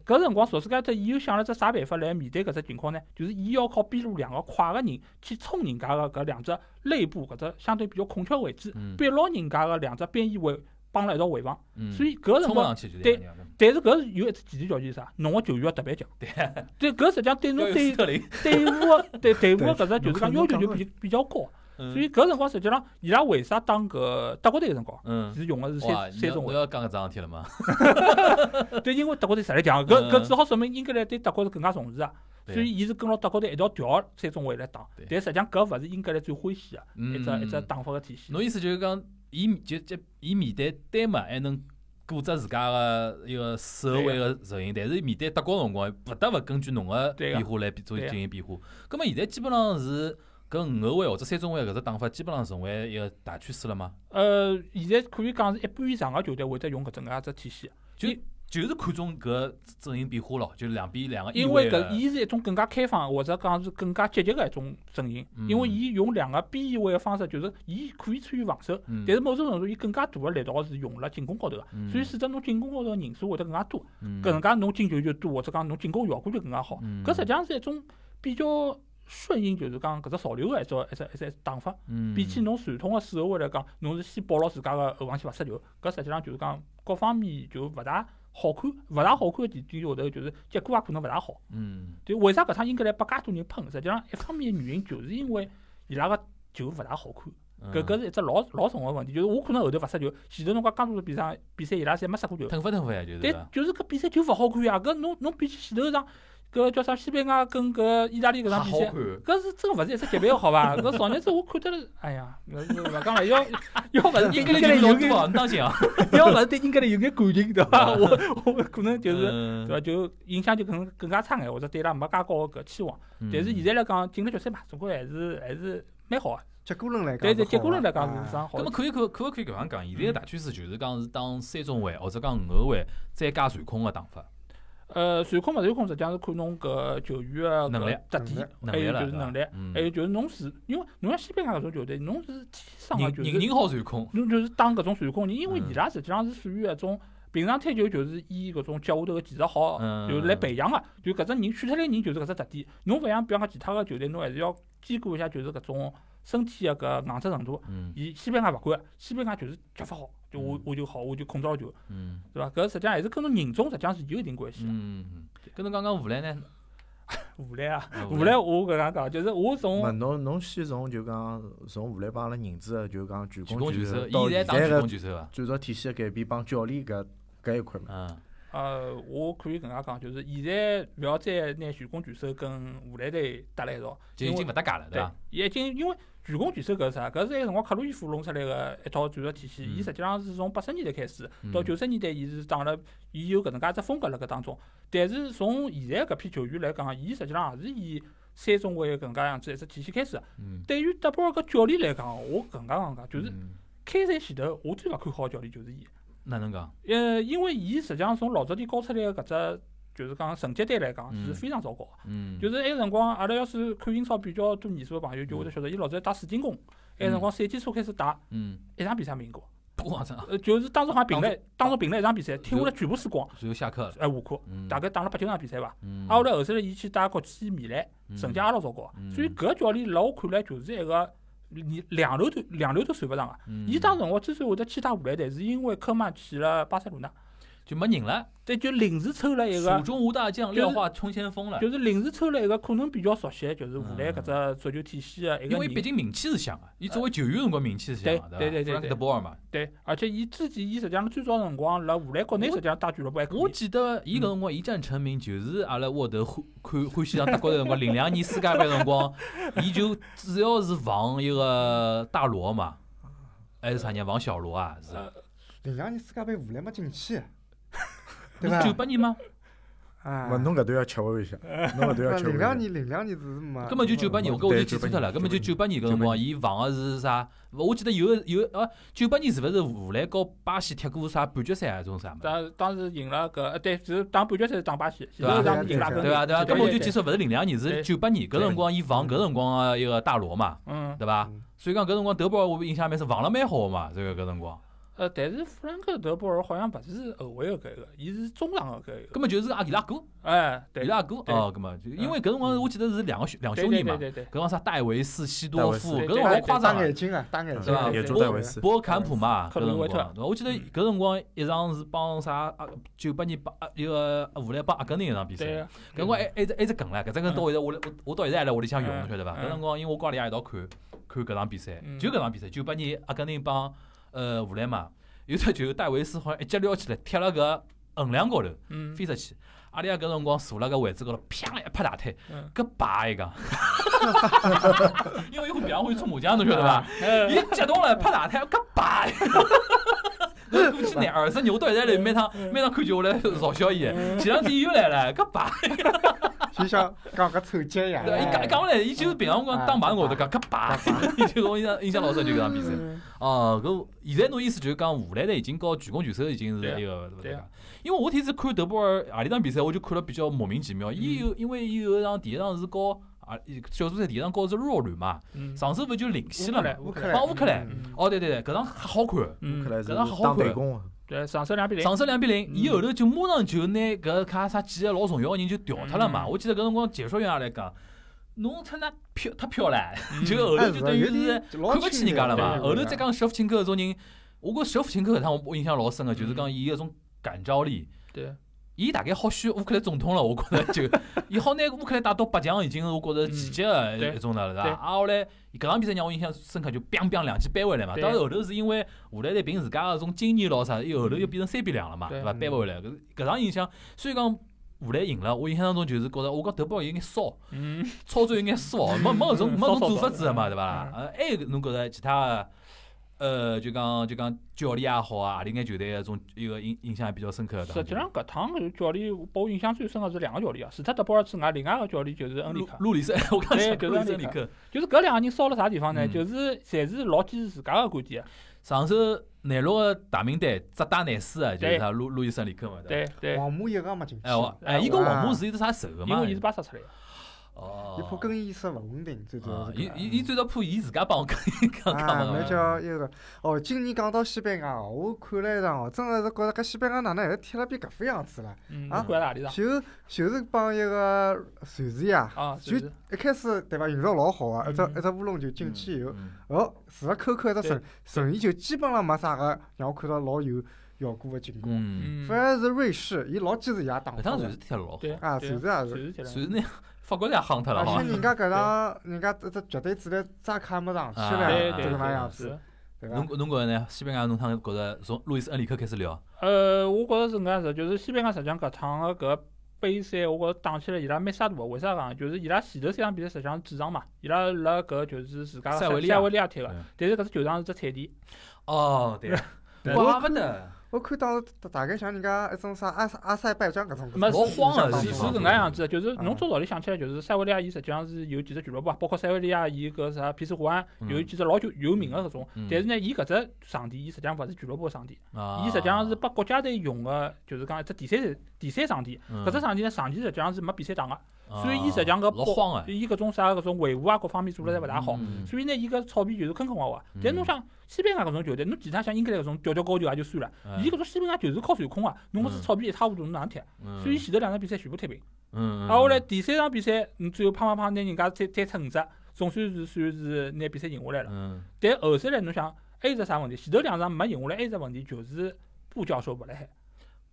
搿辰光索斯盖特伊又想了只啥办法来面对搿只情况呢？就是伊要靠边路两个快个人去冲人家个搿两只内部搿只相对比较空缺位置，嗯逼牢人家个两只边翼位帮了一道围防。嗯，所以搿辰光，对但是搿是有一只前提条件是啥？侬个球员要特别强。对，[laughs] 对，搿实际上对侬要有对斯特林，队伍个对队伍个搿只就是讲要求就比比较高。所所以搿辰光实际上伊拉为啥打搿德国队个辰光？嗯，是用个是，三三中卫，要讲搿桩事体了吗？[laughs] [laughs] 对，因为德国队实力强，搿嗯搿只好说明英格兰对德国是更加重视啊。所以伊是跟牢德国队一道调三中卫来打对，但实际上搿勿是英格兰最欢喜个一只嗯一只打法个体系。侬意思就是讲，伊面就就伊面对丹麦还能顾着自家个一个四后卫个阵营，但是面对德国辰光，勿得勿根据侬个变化来做进行变化。葛末现在基本上是跟五后卫或者三中卫搿只打法，基本上成为一个大趋势了吗？呃，现在可以讲是一半以上个球队会得用搿种介只体系，就就是看中搿阵型变化咯，就是两边两个因为搿伊是一种更加开放或者讲是更加积极个一种阵型，嗯因为伊用两个边翼位个方式，就是伊可以参与防守，嗯但是某种程度伊更加大个力道是用辣进攻高头个，嗯所以使得侬进攻高头个人数会得更加多，嗯搿能介侬进球就多，或者讲侬进攻效果就更加好。嗯搿实际上是一种比较顺应，就是讲搿只潮流个一种一只一只打法。嗯比起侬传统个四后卫来讲，侬是先保牢自家个后防线勿失球，搿实际上就是讲各方面就勿大好看，勿大好看个点点下头就是结果也可能勿大好。嗯对，为啥搿趟英格兰被介多人喷？实际上一方面原因就是因为伊拉个球勿大好看，搿搿是一只老老重个问题。就是我可能后头勿杀球，前头侬讲刚多比赛比赛伊拉侪没杀过球，腾勿腾发呀，就是但就是搿比赛就勿好看呀。搿侬侬比起前头场搿叫啥西班牙跟搿意大利搿场比赛。好。搿是真个勿是一只级别个好伐？[laughs] 搿昨日子我看得了，哎呀，搿是勿讲了，要要勿是对英格兰英格兰有眼，多啊，你当心啊！[laughs] 要勿是对英格兰有眼感情，[laughs] 对伐？我我可能就是嗯对伐？就影响就可能更加差眼，或者对伊拉没介高个搿期望。嗯但是现在来讲进了决赛嘛，总归还是还是蛮好个。结果论来讲对对，结果论来讲是桩好的。咁么可以可可勿可以搿样讲？现在个大趋势就是讲是打三中卫或者讲五后卫，再加传控个打法。呃，传控勿传控，实际上是看侬搿球员个能力特点，还有就是能力，嗯还有就是侬是因为侬像西班牙搿种球队，侬是天生个就是人好传控。侬就是打搿种传控人，因为嗯伊拉实际上是属于一种平常踢球就是以搿种脚下头个技术好，嗯就是来培养个，就搿只人选出来人就是搿只特点。侬勿像比方讲其他个球队，侬还是要兼顾一下就是搿种身体个搿硬质程度。嗯伊西班牙勿管，西班牙就是脚法好，就我嗯我就好，我就控制好球，嗯对伐？搿实际上还是跟侬人种实际上是有一定关系的。嗯，跟侬讲讲荷兰呢？[laughs] 荷兰啊，啊荷兰我搿样讲，就是我从没侬侬先从就讲从荷兰帮阿拉认知个就讲全全攻全攻全守，到现在个攻全守啊。战术体系的改变帮教练搿搿一块嘛。嗯呃，我可以搿能介讲，就是现在勿要再拿全攻全守跟荷兰队搭辣一道，就已经勿搭界了，对对伐？，已经因为全攻全守搿是啥？搿是埃个辰光克鲁伊夫弄出来个一套战术体系。嗯伊实际上是从八十年代开始嗯到九十年代，伊是打了，伊有搿能介一只风格辣搿当中。但是从现在搿批球员来讲，伊实际上也是以三中卫搿能介样子一只体系开始对于德波尔搿教练来讲，我搿能介讲讲，就是嗯开赛前头我最勿看好个教练就是伊。哪能讲？呃，因为伊实际上从老早点教出来个搿只，就是讲成绩单来讲是嗯非常糟糕的。嗯，就是埃个辰光，阿拉要是看英超比较多年数个朋友，就会得晓得，伊老早打水晶宫，埃个辰光赛季初开始打，嗯，一场比赛没赢过。不光这样，呃，就是当时好像平了，当时平了一场比赛，踢下来全部输光，随后下课了。哎，下课，嗯，大概打了八九场比赛伐。嗯，啊，后来后头来伊去打国际米兰，嗯成绩也老糟糕嗯。所以搿教练辣我看来就是一个，你两头都两头都算勿上个。嗯伊当辰光之所以会得去打荷兰队，是因为科曼去了巴塞罗那，就没人了，但就临时抽了一个蜀。中无大将，就是廖化冲先锋了。就是临时抽了一个可能比较熟悉，就是荷兰搿只足球体系的一个因为毕。竟名气是响个，伊作为球员辰光名气是响个，对对对对 Frank 对 de Boer 嘛，对，而且伊之前伊实际上最早辰光辣荷兰国内实际上打俱乐部还可以。我记得伊搿辰光一战成名，就是阿拉沃德欢欢欢喜上德国的辰光，零两年世界杯辰光，[laughs] 伊就主要是防一个大罗嘛，还是啥人防小罗啊？是呃零两年世界杯荷兰没进去，是九？八年吗？哎，勿侬搿段要吃回一下，侬搿段要吃回一下。零两年零两年是没，根本就九八年，我搿我就记对错脱了，根本就九八年搿辰光，伊防个是啥？我记得有个有个啊，九八年是勿是荷兰和巴西踢过啥半决赛啊？种啥物事？当当时赢了搿，呃对，就是打半决赛是打巴西，对对伐？对伐？根本我就记错，勿是零两年，是对九八年。搿辰光伊防搿辰光个一个大罗嘛，嗯，对伐？嗯所以讲搿辰光德波尔我印象蛮深，防了蛮好个嘛，这个搿辰光。呃，但是弗兰克德波尔好像勿是后卫个搿个，伊是中场个搿个，根本就是阿迪拉哥，哎，对伊，拉哥对哦，葛末就因为搿辰光我记得是两个兄两兄弟嘛，搿辰光啥戴维斯、西多夫，戴维斯搿辰光老夸张眼。睛啊，大眼睛？也对波做戴维斯波尔坎普嘛，搿辰？我记得搿辰光一场是帮啥啊？九八年帮啊一个荷兰帮阿根廷一场比赛，对搿辰光还还只还只梗唻，搿只梗到现在我我我到现在还辣屋里向用，侬晓得伐？嗯搿辰光因为我跟阿拉爷一道看看搿场比赛，嗯就搿场比赛，九八年阿根廷帮呃荷兰嘛，有只球戴维斯好像一脚撩起来踢了搿横梁高头嗯，飞出去，阿拉爷搿辰光坐辣搿位置高头，啪一拍大腿，嗯，搿叭一个，[laughs] 因为伊会平常会搓麻将，侬晓得伐？[laughs] 呃伊激动了，拍大腿，搿叭一个。[laughs] 我估计廿二十年，我到现在来每趟每趟看球我来嘲笑伊。前两天又来了，搿叭，就像讲个臭脚一样。对，伊讲讲下来，伊就是平常光打麻将高头讲搿叭，伊 [laughs] 就我印象印象老深就搿场比赛。哦，搿现在侬意思就是讲荷兰队已经和全攻全守已经是一个勿对对？啊。因为我天次看德布尔何里场比赛，我就看了比较莫名其妙。伊有因为伊有一场第一场是和啊小组赛第一场和是弱旅嘛，嗯，上手勿就领先了嘛？帮乌克兰。嗯。哦，对对对，搿场好看。嗯。看，来是搿场好打看对上手两比零，上手两比零，嗯伊后头就马上就拿搿卡啥几个老重要个人就调脱了嘛。嗯我记得搿辰光解说员也来讲，侬他那飘太飘了，嗯就后头就等于是看勿起人家了嘛。后头再讲舍甫琴科搿种人，我觉舍甫琴科搿趟我印象老深个，就是讲伊搿种感召力。对，伊大概好选乌克兰总统了，我觉着就，[laughs] 伊好拿乌克兰打到八强，已经是我觉着奇迹个对一种了，是伐？对啊，后来搿场比赛让我印象深刻，就 biang biang 两记扳回来嘛。对当然后头是因为荷兰队凭自家个种经验咯啥，伊后头又变成三比两了嘛，对对伐？扳回来，搿搿场印象虽然讲荷兰赢了，我印象当中就是觉着我讲德布劳有眼骚，嗯，操作有眼骚，没没搿种没搿种做法子个嘛，嗯对伐？嗯呃，还有侬觉着其他个？呃，就讲就讲教练也好啊，何里眼球队个种一个印印象也比较深刻的。实际上搿趟教练拨我印象最深个是两个教练啊，除脱德波尔之外，另外一个教练就是恩里克。路路里森，[laughs] 我刚对讲路里就是恩里克森里克。就是搿两个人少了啥地方呢？嗯就是侪是老坚持自家个观点的。上手内陆个大名单，只打内斯啊，就是对啥路路易森里克嘛，对对，皇马一个没进去哎，，哎，伊跟皇马是有得啥仇个嘛？因为伊是巴萨出来的。哦，伊怕更衣室勿稳定，最主要啊是，伊伊伊最多怕伊自家帮我讲讲讲啊，叫一个哦，今年讲到西班牙哦，我看了一场哦，真个是觉着搿西班牙哪能还踢了变搿副样子了？嗯，啊？就就是帮一个瑞士呀，啊，就是是一开始对伐，运道老好啊，一只嗯一只乌龙球进去以后，嗯哦，除了扣扣一只对。顺顺意球，基本上没啥个让我看到老有效果个进攻。反而是瑞士，伊老坚持伊也打搿趟瑞士踢了老好，对啊，对瑞士也是。瑞士那法国队也夯脱了哈而且。人家搿场，人家这这绝对主力扎卡没上去啊了，对对就搿能对样子，对伐侬？侬觉着呢？西班牙侬趟觉着从路易斯恩里克开始聊，呃，我觉着是搿样子，就是西班牙实际上搿趟个搿杯赛，我觉着打起来伊拉蛮杀大个。为啥讲？就是伊拉前头三场比赛实际上是主场嘛，伊拉辣搿就是自家个塞维利亚塞维利亚踢个对，但是搿只球场是只彩地。哦，对，对怪勿得，我看当时大大概像人家一种啥阿塞阿塞拜疆搿种，没老慌个是是搿能样子的，就是嗯。侬照道理想起来，就是塞维利亚伊实际上是有几只俱乐部啊，包括塞维利亚伊搿啥皮斯湖湾嗯。有几只老有有名个搿种嗯，但是呢，伊搿只场地伊实际上勿是俱乐部个场地，啊。伊实际上是拨国家队用个，就是讲一只第三第三场地。嗯。搿只场地呢，长期实际上是没比赛打个，啊所以伊实际上搿老慌啊，伊搿种啥搿种维护啊各方面做了侪勿大好。嗯所以呢，伊搿草皮就是坑坑洼洼。但侬想西班牙搿种球队，侬其他像英格兰搿种吊吊高球也就算了，嗯伊搿种西班牙就是靠传控啊，侬搿是草皮一塌糊涂，侬哪能踢？嗯所以前头两场比赛全部踢平。嗯，啊，后来第三场比赛，侬最后砰砰砰拿人家再再出五只，总算是算是拿比赛赢下来了。嗯但后头来侬想，还有只啥问题？前头两场没赢下来，还有只问题就是布教授勿辣海。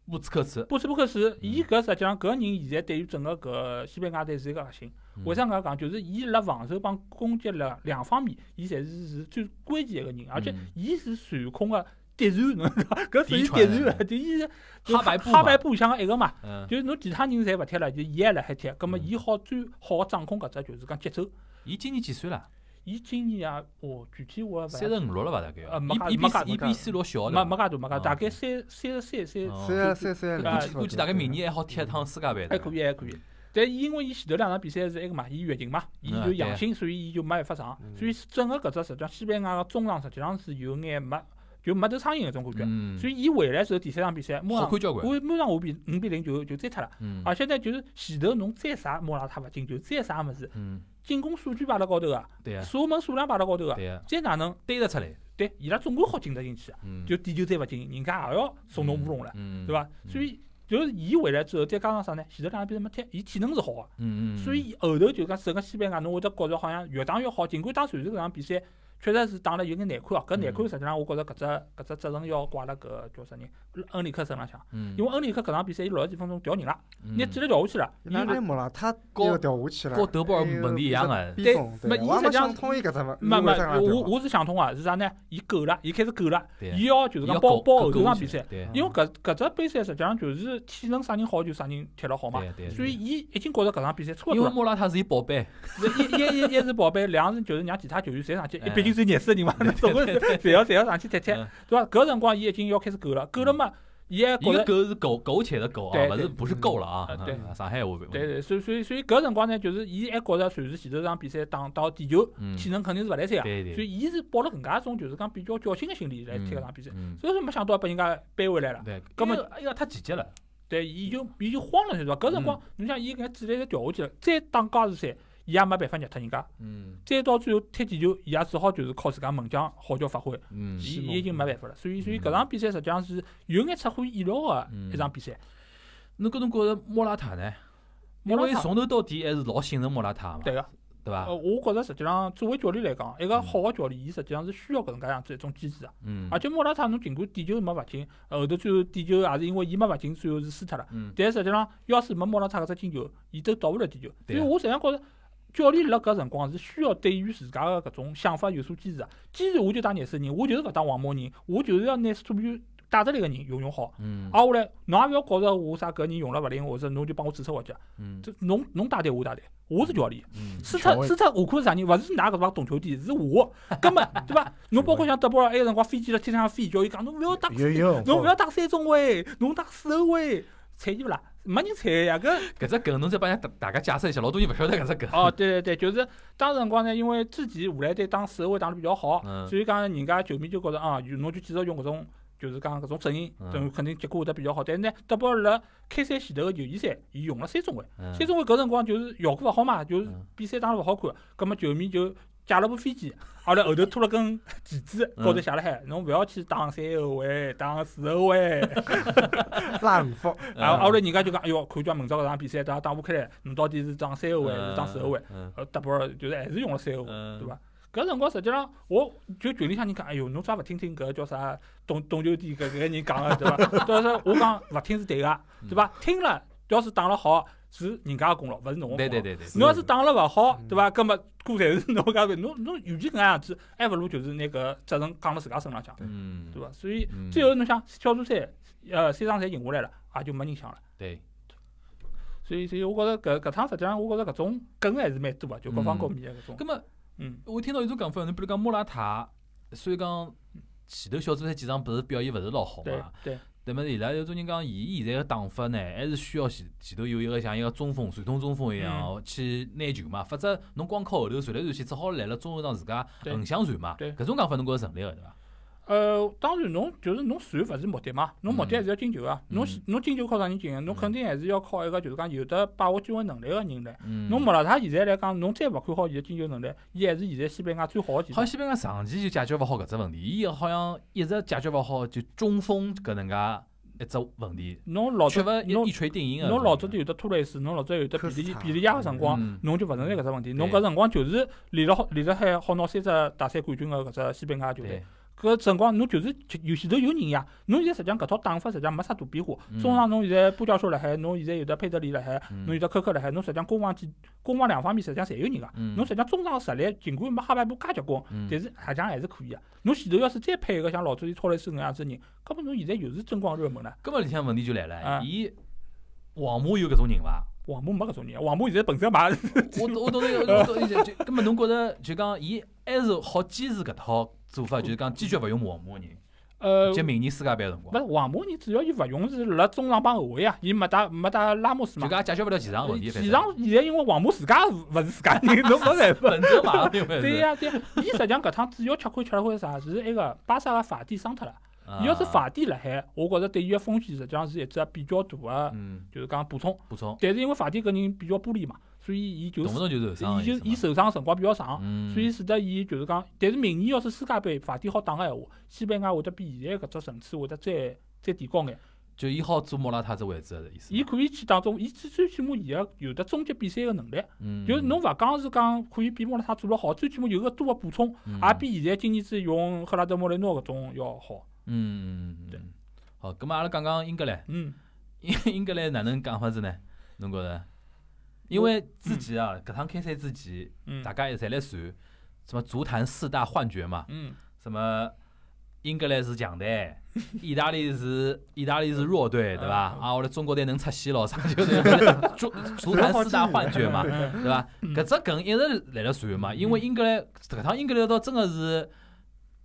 布斯克茨，布斯布克茨，伊搿实际上搿人现在对于整个搿西班牙队是一个核心。嗯为啥搿样讲？就是伊辣防守帮攻击两两方面，伊侪是是最关键一个人，而且嗯伊是传控个嫡传，[laughs] 侬知道伐？搿属于嫡传嫡传的，就伊是就哈白布哈白布像个一个嘛。嗯，就是侬其他人侪勿踢了，就伊还辣海踢，葛末嗯伊好最好个掌控搿只就是讲节奏。伊今年几岁了？伊今年啊，哦，具体我也勿三十五六了吧，大概呃没伊伊比介没伊比 C 罗小的，没没介大，没介大大概三三十三三，哦三三三啊零，估计大概明年还好踢一趟世界杯的。还可以还可以。但因为伊前头两场比赛是埃个嘛，伊月经嘛，伊嗯就阳性，所以伊就没办法上，嗯所以整个搿只实际上西班牙个中场实际上是有眼没就没头苍蝇搿种感觉。嗯，所以伊回来之后第三场比赛，马上。我马上五比五比零就就追脱了。嗯而且呢，就是前头侬再啥莫拉塔勿进球，再啥物事，嗯，进攻数据摆辣高头个，对啊射门数量摆辣高头个，对个，再哪能堆得出来。对伊拉总归好进得进去啊。嗯，就点球再勿进，人家也要送侬乌龙了，嗯，对伐？所以就是伊回来之后，再加上啥呢？前头两场比赛没踢，伊体能是好个，嗯嗯，所以后头就讲整个西班牙，侬会得觉着好像越打越好。尽管打瑞士搿场比赛确实是打了有眼难看哦，搿难看实际上我觉着搿只搿只责任要怪辣搿叫啥人恩里克身浪向，嗯，因为恩里克搿场比赛伊六十几分钟调人了，嗯拿纪律调下去了，伊哪来莫了？他高调下去了，和德布尔问题一样的。对，没伊实际上想通伊搿只么，没没我我是想通啊，是啥呢？伊够了，伊开始够了，伊要就是讲包够包后头场比赛，因为搿搿只杯赛实际上就是体能啥人好就啥人踢了好嘛，所以伊已经觉着搿场比赛差不多。因为莫拉塔是伊宝贝，一一一一是宝贝，两是就是让其他球员侪上去，哎毕竟是热死的人嘛，[laughs] 总归是侪要侪要上去踢踢，嗯。对伐？搿辰光伊已经要开始够了，够了嘛，伊还觉着。够是苟苟且的苟啊，勿是不是够了啊嗯对。嗯上海话。对对，所以所以所以搿辰光呢，就是伊还觉着随时前头场比赛打到点球，嗯，体能肯定是勿来三个，对对，所以伊是抱了搿介一种就是讲比较侥幸的心理来踢搿场比赛，嗯，所以说没想到把人家扳回来了。对，根本哎呀，太积极了，对，伊就伊就慌了，是伐？搿辰光，侬想伊搿纪律调下去了，再打加时赛，伊也没办法虐脱人家，嗯再到最后踢点球，伊也只好就是靠自家门将好叫发挥，嗯伊伊已经没办法了。所以所以嗯搿场比赛实际上是有眼出乎意料个嗯一场比赛。侬搿侬觉着莫拉塔呢？因莫拉塔为从头到底还是老信任莫拉塔嘛，对个，对伐呃，？我觉着实际上作为教练来讲，一个好个教练，伊实际上是需要搿能介样子一种机制个。嗯，而且莫拉塔侬尽管点球没罚进，后头最后点球也是因为伊没罚进，最后是输脱了。嗯但实际上，要是没莫拉塔搿只进球，伊都到勿了点球。所以我实际上觉着，教练辣搿辰光是需要对于自家个搿种想法有所坚持个。既然我就打热刺人，我就是勿打黄魔人，我就是要拿所有带得来个人用用好。嗯挨下来，侬也勿要觉着我啥搿人用了勿灵，或者侬就帮我指手画脚。嗯这侬侬带队我带队，我是教练。嗯输权威脱输脱下课是啥人？勿是㑚搿帮懂球帝，是我。[laughs] 根本对伐？侬包括像德波尔埃个辰光飞机辣天上飞，叫伊讲侬勿要打侬勿要打三中卫，侬打四后卫，睬伊勿啦？没人睬呀，搿搿只梗侬再帮人家大大家解释一下，老多人勿晓得搿只梗。哦，对对对，就是当时辰光呢，因为之前荷兰队打四后卫打得比较好，嗯所以讲人家球迷就觉着啊，侬就继续用搿种，就是讲搿种阵型，嗯等于肯定结果会得比较好。但是呢，德布尔辣开赛前头个友谊赛，伊用了三中卫，嗯三中卫搿辰光就是效果勿好嘛，就是嗯比赛打得勿好看，葛末球迷就借了部飞机，后来后头拖了根旗子，嗯高头写了海，侬勿要去打三后卫，打四 [laughs] 后卫。拉横幅，啊，后来人家就讲，哎哟，看叫明朝搿场比赛打打不开来，侬到底是打三后卫还是打四后卫？嗯呃，德波尔就是还是用了三后卫，嗯对伐？搿辰光实际上，我就群里向人讲，哎哟，侬咋勿听听搿叫啥懂懂球帝搿搿个人讲个，对伐？[laughs] 但是我讲勿听是对个，对伐？听了，要是打了好，是人家个功劳，勿是侬个功劳。对对对对，侬要是打了勿好，嗯对伐？葛末锅侪是侬家头，侬侬与其搿能样子，还勿如就是拿搿责任扛辣自家身浪向，嗯对伐？所以嗯最后侬想小组赛，呃，三场侪赢下来了，也就没人想了。对，所以，所以我觉着搿搿趟实际上，我觉着搿种梗还是蛮多个，就各方各面的搿种。葛么嗯，我听到有种讲法，侬比如讲莫拉塔，虽然讲前头小组赛几场不是表现勿是老好嘛，对，那么伊拉有种人讲，伊现在个打法呢，还是需要前前头有一个像一个中锋、传统中锋一样去拿球嘛，否则侬光靠后头传来传去，只好来了中后场自家横向传嘛。搿种讲法侬觉着成立个对伐？呃，当然侬就是侬传勿是目的嘛，侬目的还是要进球啊。侬嗯侬进球靠啥人进啊？侬嗯肯定还是要靠一个就是讲有得把握机会能力个人来。嗯，侬莫拉塔现在来讲，侬再勿看好伊个进球能力，伊还是现在西班牙最好个前锋。好像西班牙长期就解决勿好搿只问题，伊好像一直解决勿好就中锋搿能介一只问题，侬老缺早侬一一锤定音个。侬老早就有得托雷斯，侬老早有得比利比利亚个辰光嗯，侬就勿存在搿只问题。侬搿辰光就是连了好练了海好拿三只大赛冠军个搿只西班牙球队对。，搿辰光侬就是有前头有人呀，侬现在实际上搿套打法实际上没啥大变化。嗯中场侬现在波教授辣海，侬现在有的佩德里辣海，嗯侬有的科科辣海，侬实际上攻防几攻防两方面实际上侪有人个。嗯侬实际上中场个实力尽管没哈巴布介结棍，嗯但是实际上还是可以个。侬前头要是再配一个像老朱伊超雷斯搿样子人，搿么侬现在又是争光热门了。搿么里向问题就来啊了，伊皇马有搿种人伐？皇马没搿种人，皇马现在本身嘛我我懂得，我懂就就，葛末侬觉着就讲，伊还是好坚持搿套做法，就是讲坚决勿用皇马人，呃，接明年世界杯个辰光，勿是皇马人主要伊勿用是辣中场帮后卫啊，伊没打没打拉莫斯嘛。就讲解决勿了前场问题。前场现在因为皇马自家勿是自家人，[laughs] 侬没办法。本身嘛，因为对呀对呀，伊实际上搿趟主要吃亏吃了亏啥？是埃个巴萨个法蒂伤脱了。啊伊要是法蒂辣海，我觉着对伊个风险实际上是一只比较大个，嗯，就是讲补充。补充，但是因为法蒂搿人比较玻璃嘛，所以伊就动不动就受伤伊就伊受伤辰光比较长，嗯，所以使得伊就是讲，但是明年要是世界杯法蒂好打个闲话，西班牙会得比现在搿只层次会得再再提高眼。就伊好做莫拉塔这位置的意思。伊可以去当中，伊最最起码伊个有得终结比赛个能力。嗯，就是侬勿讲是讲可以比莫拉塔做了好，最起码有个多个补充，嗯也比现在今年子用赫拉德莫雷诺搿种要好。嗯，嗯，对嗯，好，葛末阿拉讲讲英格兰，嗯，英英格兰哪能讲法子呢？侬觉着？因为之前啊，搿趟开赛之前，嗯。大家也侪来传什么足坛四大幻觉嘛，嗯。什么英格兰是强队，[laughs] 意大利是意大利是弱队，对伐？嗯。啊，我来中国队能出线咯，啥就 [laughs] 是。足足坛四大幻觉嘛，嗯。对伐？嗯搿只梗一直辣辣传嘛，因为英格兰搿趟英格兰倒真个是。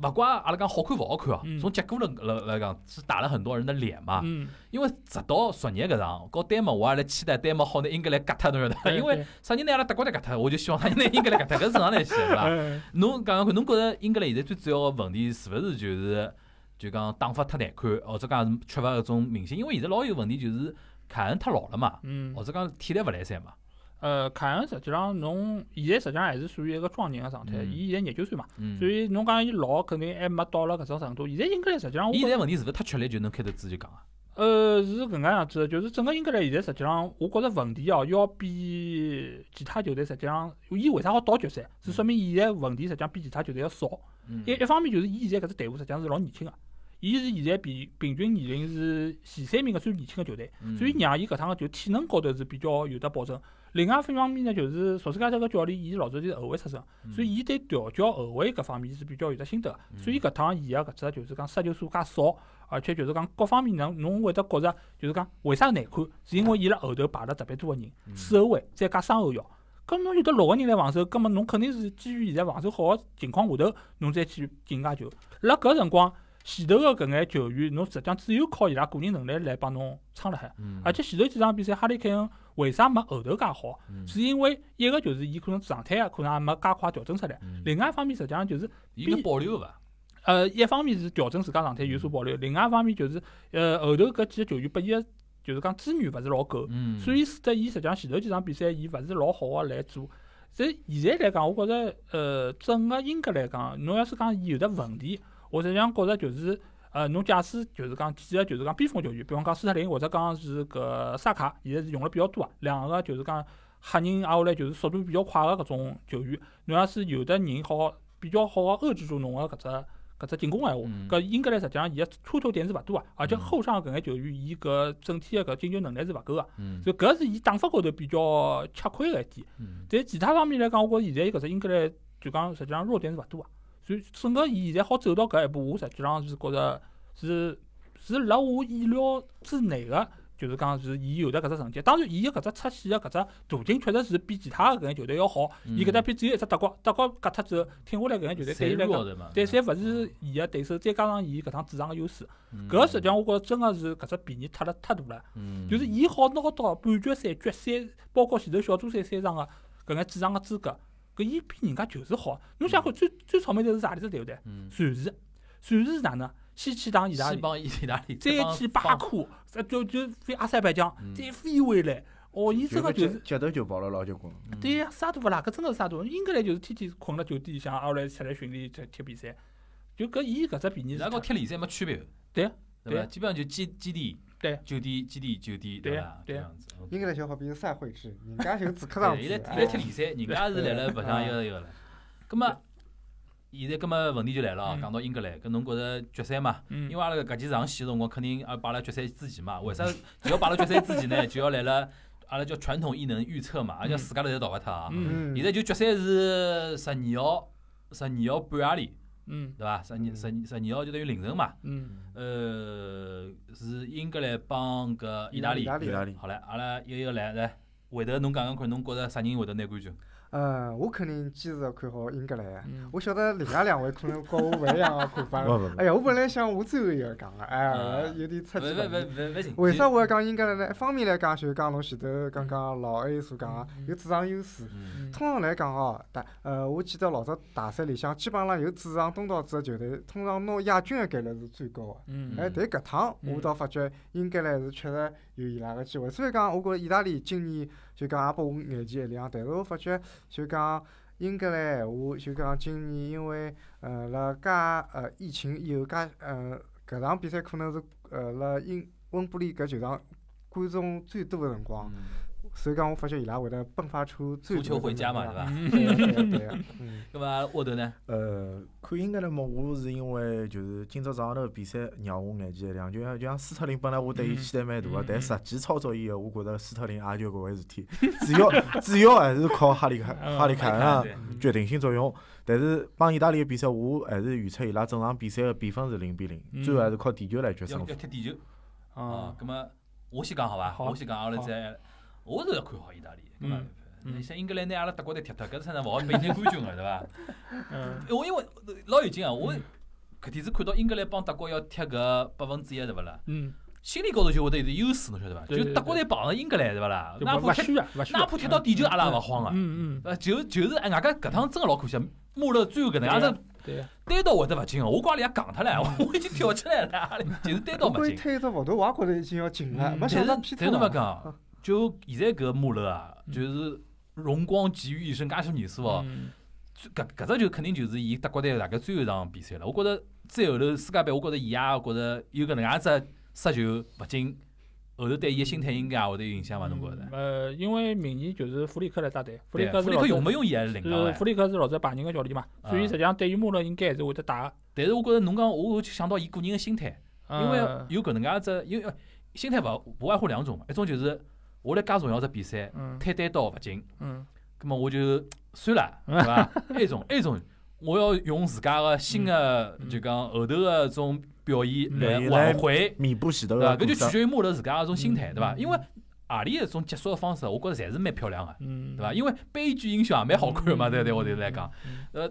勿怪阿拉讲好看勿好看哦，嗯从结果来来来讲是打了很多人的脸嘛。嗯，因为直到昨日搿场，搞丹麦我也来期待丹麦好拿英格兰割脱，侬晓得伐？因为啥人拿阿拉德国队割脱，我就希望啥人拿英格兰割脱，搿是正常来些，对 [laughs] 伐？哎侬讲讲看，侬觉着英格兰现在最主要个问题是勿是就是就讲打法太难看，或者讲是缺乏搿种明星？因为现在老有问题就是凯恩太老了嘛，嗯或，者讲体力勿来三嘛。呃，凯恩实际上侬现在实际上还是属于一个壮年个状态，嗯伊现在廿九岁嘛，嗯所，以侬讲伊老肯定还没到了搿种程度。现在英格兰实际上伊现在问题是勿是太吃力就能开头子就讲啊？呃，是搿能介样子的，就是整个英格兰现在实际上，我觉着问题哦，要比其他球队实际上，伊为啥好到决赛，是说明伊现在问题实际上比其他球队要少。嗯一一方面就是伊现在搿只队伍实际上是老年轻个，伊是现在比平均年龄是前三名个最年轻个球队，嗯所以让伊搿趟个就体能高头是比较有得保证。另外一方面呢，就是索斯盖特个教练，伊老早就是后卫出身，所以伊对调教后卫搿方面是比较有得心得个。所以搿趟伊个搿只就是讲杀球数介少，而且就是讲各方面能侬会得觉着就是讲为啥难看，是因为伊辣后头排了特别多个人，四后卫再加双后腰。咁侬有得六个人来防守，咁么侬肯定是基于现在防守好个情况下头，侬再去进介球。辣搿辰光，前头个搿眼球员，侬实际上只有靠伊拉个人能力来帮侬撑辣海。嗯而且前头几场比赛，哈里凯恩为啥没后头介好？嗯是因为一个就是伊可能状态啊，可能也没介快调整出来。嗯另外一方面，实际上就是伊有保留个伐？呃，一方面是调整自家状态有所保留，另外一方面就是呃后头搿几个球员拨伊个就是讲资源勿是老够，嗯，所以使得伊实际上前头几场比赛伊勿是老好个来做。所以现在来讲，我觉着呃整个英格来讲，侬要是讲伊有的问题，我实际上觉着就是呃侬假使就是讲几个就是讲边锋球员，比方讲斯特林或者讲是搿萨卡，现在是用了比较多啊，两个就是讲黑人，挨下来就是速度比较快个搿种球员，侬要是有的人好比较好个遏制住侬个搿只。搿只进攻闲话嗯，搿英格兰实际上伊个出头点是勿多啊，而且嗯后上搿眼球员伊搿整体个搿进球能力是勿够个，嗯所以搿是伊打法高头比较吃亏个一点。嗯但其他方面来讲，我觉着现在伊搿只英格兰就讲实际上弱点是勿多啊。所以整个伊现在好走到搿一步，我实际上是觉着是是辣我意料之内个，就是讲是伊有得搿只成绩。当然，伊个搿只出线个搿只途径确实是比其他个搿眼球队要好。伊搿搭边只有一只德国，德国割脱之后挺下来搿眼球队对伊来讲。弱的嘛，对，侪勿是伊个对手，再加上伊搿趟主场个优势，嗯搿实际上我觉着真个是搿只便宜太了太大了。嗯就是伊好拿到半决赛、决赛，包括前头小组赛三场个搿眼主场个资格，搿伊比人家就是好。侬想看最最草莓的是啥里只对勿对？嗯瑞士，瑞士是哪能？先去打意大利，西帮意大利，再去巴库，再就就飞阿塞拜疆，嗯再飞回来。哦，伊真个就是。脚头就跑了老结棍。嗯对呀，啥都勿啦，搿真个是啥都。英格兰就是天天困辣酒店里向，挨下来出来训练踢踢比赛。就搿伊搿只便宜是太伊拉跟踢联赛没区别，对啊对伐？对啊基本上就基基地，对酒店基地酒店，对啊伐？对啊这样子。英格兰就好比是赛会制，[laughs] 人家就主客场对，制伊来伊来踢联赛，[laughs] 人家是来了白相一哎个一个了。葛么，现在葛么问题就来了哦，嗯讲到英格兰，搿侬觉着决赛嘛？嗯因为阿拉搿期上线个辰光，肯定也摆辣决赛之前嘛。为啥就要摆辣决赛之前呢？[laughs] 就要来了阿拉叫传统异能预测嘛，而且自家头侪逃勿脱啊。现在就决赛是十二号，十二号半夜里，嗯对伐？十二十十二号就等于凌晨嘛。嗯呃，是英格兰帮搿意大利意。大利意大利，好唻，阿拉一个一个来来，回头侬讲讲看，侬觉着啥人会得拿冠军？嗯，我肯定坚持看好英格兰。嗯我晓得另外两位可能跟我勿一样个看法 [laughs] 不。不不哎，呀，我本来想我最后一个讲个，哎啊，有点出勿勿勿其不意。勿勿行。为啥我要讲英格兰呢？一方面来讲，就是讲侬前头刚刚老 A 所讲有主场优势。嗯，通常来讲哦，大呃，我记得老早大赛里向，基本上有主场东道主个球队，通常拿亚军个概率是最高个。嗯哎，但搿趟嗯我倒发觉英格兰是确实有伊拉个机会。虽然讲我觉着意大利今年就讲也拨我眼前一亮，但是我发觉就讲英格兰闲话，就讲今年因为呃辣介呃疫情以后介呃搿场比赛可能是呃辣英温布利搿球场观众最多个辰光，嗯。所以讲我发觉伊拉会得迸发出最足球回家嘛，大对的伐？能量？对个对个对个，嗯。咁 [laughs] 么沃头呢？呃，看英格兰嘛，我是因为就是今朝早上头比赛让我眼前一亮，就像就像斯特林本来我对伊嗯期待蛮大个嗯，但实际操作以后，我觉着斯特林也就搿回事体，[laughs] 主要主要还是靠哈里凯嗯哈里凯恩啊决定性作用。但是帮意大利个比赛，我还是预测伊拉整场比赛个比分是零比零，嗯最后还是靠地球来决要胜负要。踢地球啊啊，，咁么我先讲好伐？我先讲，阿拉再，我是要看好意大利。咁么嗯，嗯像英格兰拿阿拉德国队踢脱，搿才能勿好被拿冠军个，对伐？[laughs] 嗯我因为老有劲啊，我嗯搿天子看到英格兰帮德国要踢搿百分之一，对勿啦？嗯，心理高头就会得有点优势，侬晓得伐？对对就德国队碰着英格兰，对勿啦？就哪怕踢。哪怕踢到点球，阿拉也勿慌个。嗯嗯，呃，就就是哎，外加搿趟真个老可惜，穆勒最后搿能样子对呀，单刀会得勿进个，我跟阿拉爷讲脱唻，我已经跳起来了，阿拉就是单刀我可以勿进。推一只幅图，我也觉着已经要进了，嗯没想到但是侬勿了。讲，就现在搿穆勒啊，就是荣光集于一身，介许年数哦，搿搿只就肯定就是伊德国队大概最后一场比赛了。我觉着再后头世界杯，我觉着伊也觉着有搿能介只失球勿进，后头对伊个心态应该也会得有影响伐？侬觉着？呃，因为明年就是弗里克来带队，弗里克，弗里克用没用伊还是另讲是弗里克是老早拜仁个教练嘛，所以啊实际上对于穆勒应该还是会得打的。但是我觉着侬讲，我就想到伊个人个心态，因为呃有搿能介只，因为心态勿勿外乎两种嘛，一种就是我来介重要只比赛，嗯推单刀勿进，嗯葛末我就 [tsk] 算了，[laughs] 对伐？埃种，埃种，我要用自家个新个嗯就讲后头个种表现嗯来来挽回，弥补前头对伐？搿就取决于穆勒自家个种心态，嗯对伐？嗯因为何里一种结束个方式，我觉着侪是蛮漂亮个，嗯，对伐？因为悲剧英雄也蛮好看个嘛，对对，我头来讲。呃，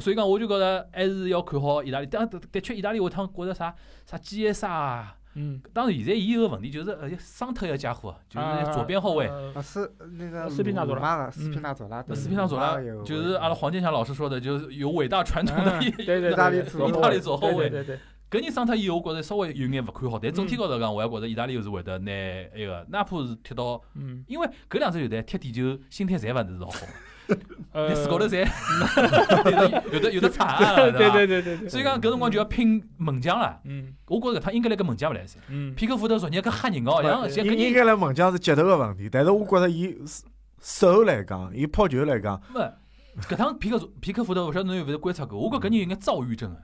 所以讲，我就觉着还是要看好意大利。但的的确，意大利下趟觉着啥啥基耶萨啊，嗯，当然现在伊有个问题就是呃伤脱一个家伙，就是左边后卫。呃啊，是那个斯皮纳佐拉拉，斯皮纳佐拉，斯皮纳佐拉就是阿拉黄健翔老师说的，就是有伟大传统的嗯意大利对左后意大利左后卫。对对对，搿人伤脱以后，我觉着稍微有眼勿看好，但总体高头讲，我还觉着意大利是会得拿埃个，哪怕是踢到，嗯，因为搿两支球队踢地球心态侪勿是老好，呃连水高头侪有的有的有的惨啊，[laughs] 对对对对对，所以讲搿辰光就要拼门将了。嗯我觉着搿趟应该来搿门将勿来噻。嗯，皮克福德昨日搿吓人哦，像应应该来门将是节奏个问题，但是我觉着伊手来讲，伊抛球来讲，勿搿趟皮克皮克福德，勿晓得侬有勿有观察过？我觉着搿人有眼躁郁症个，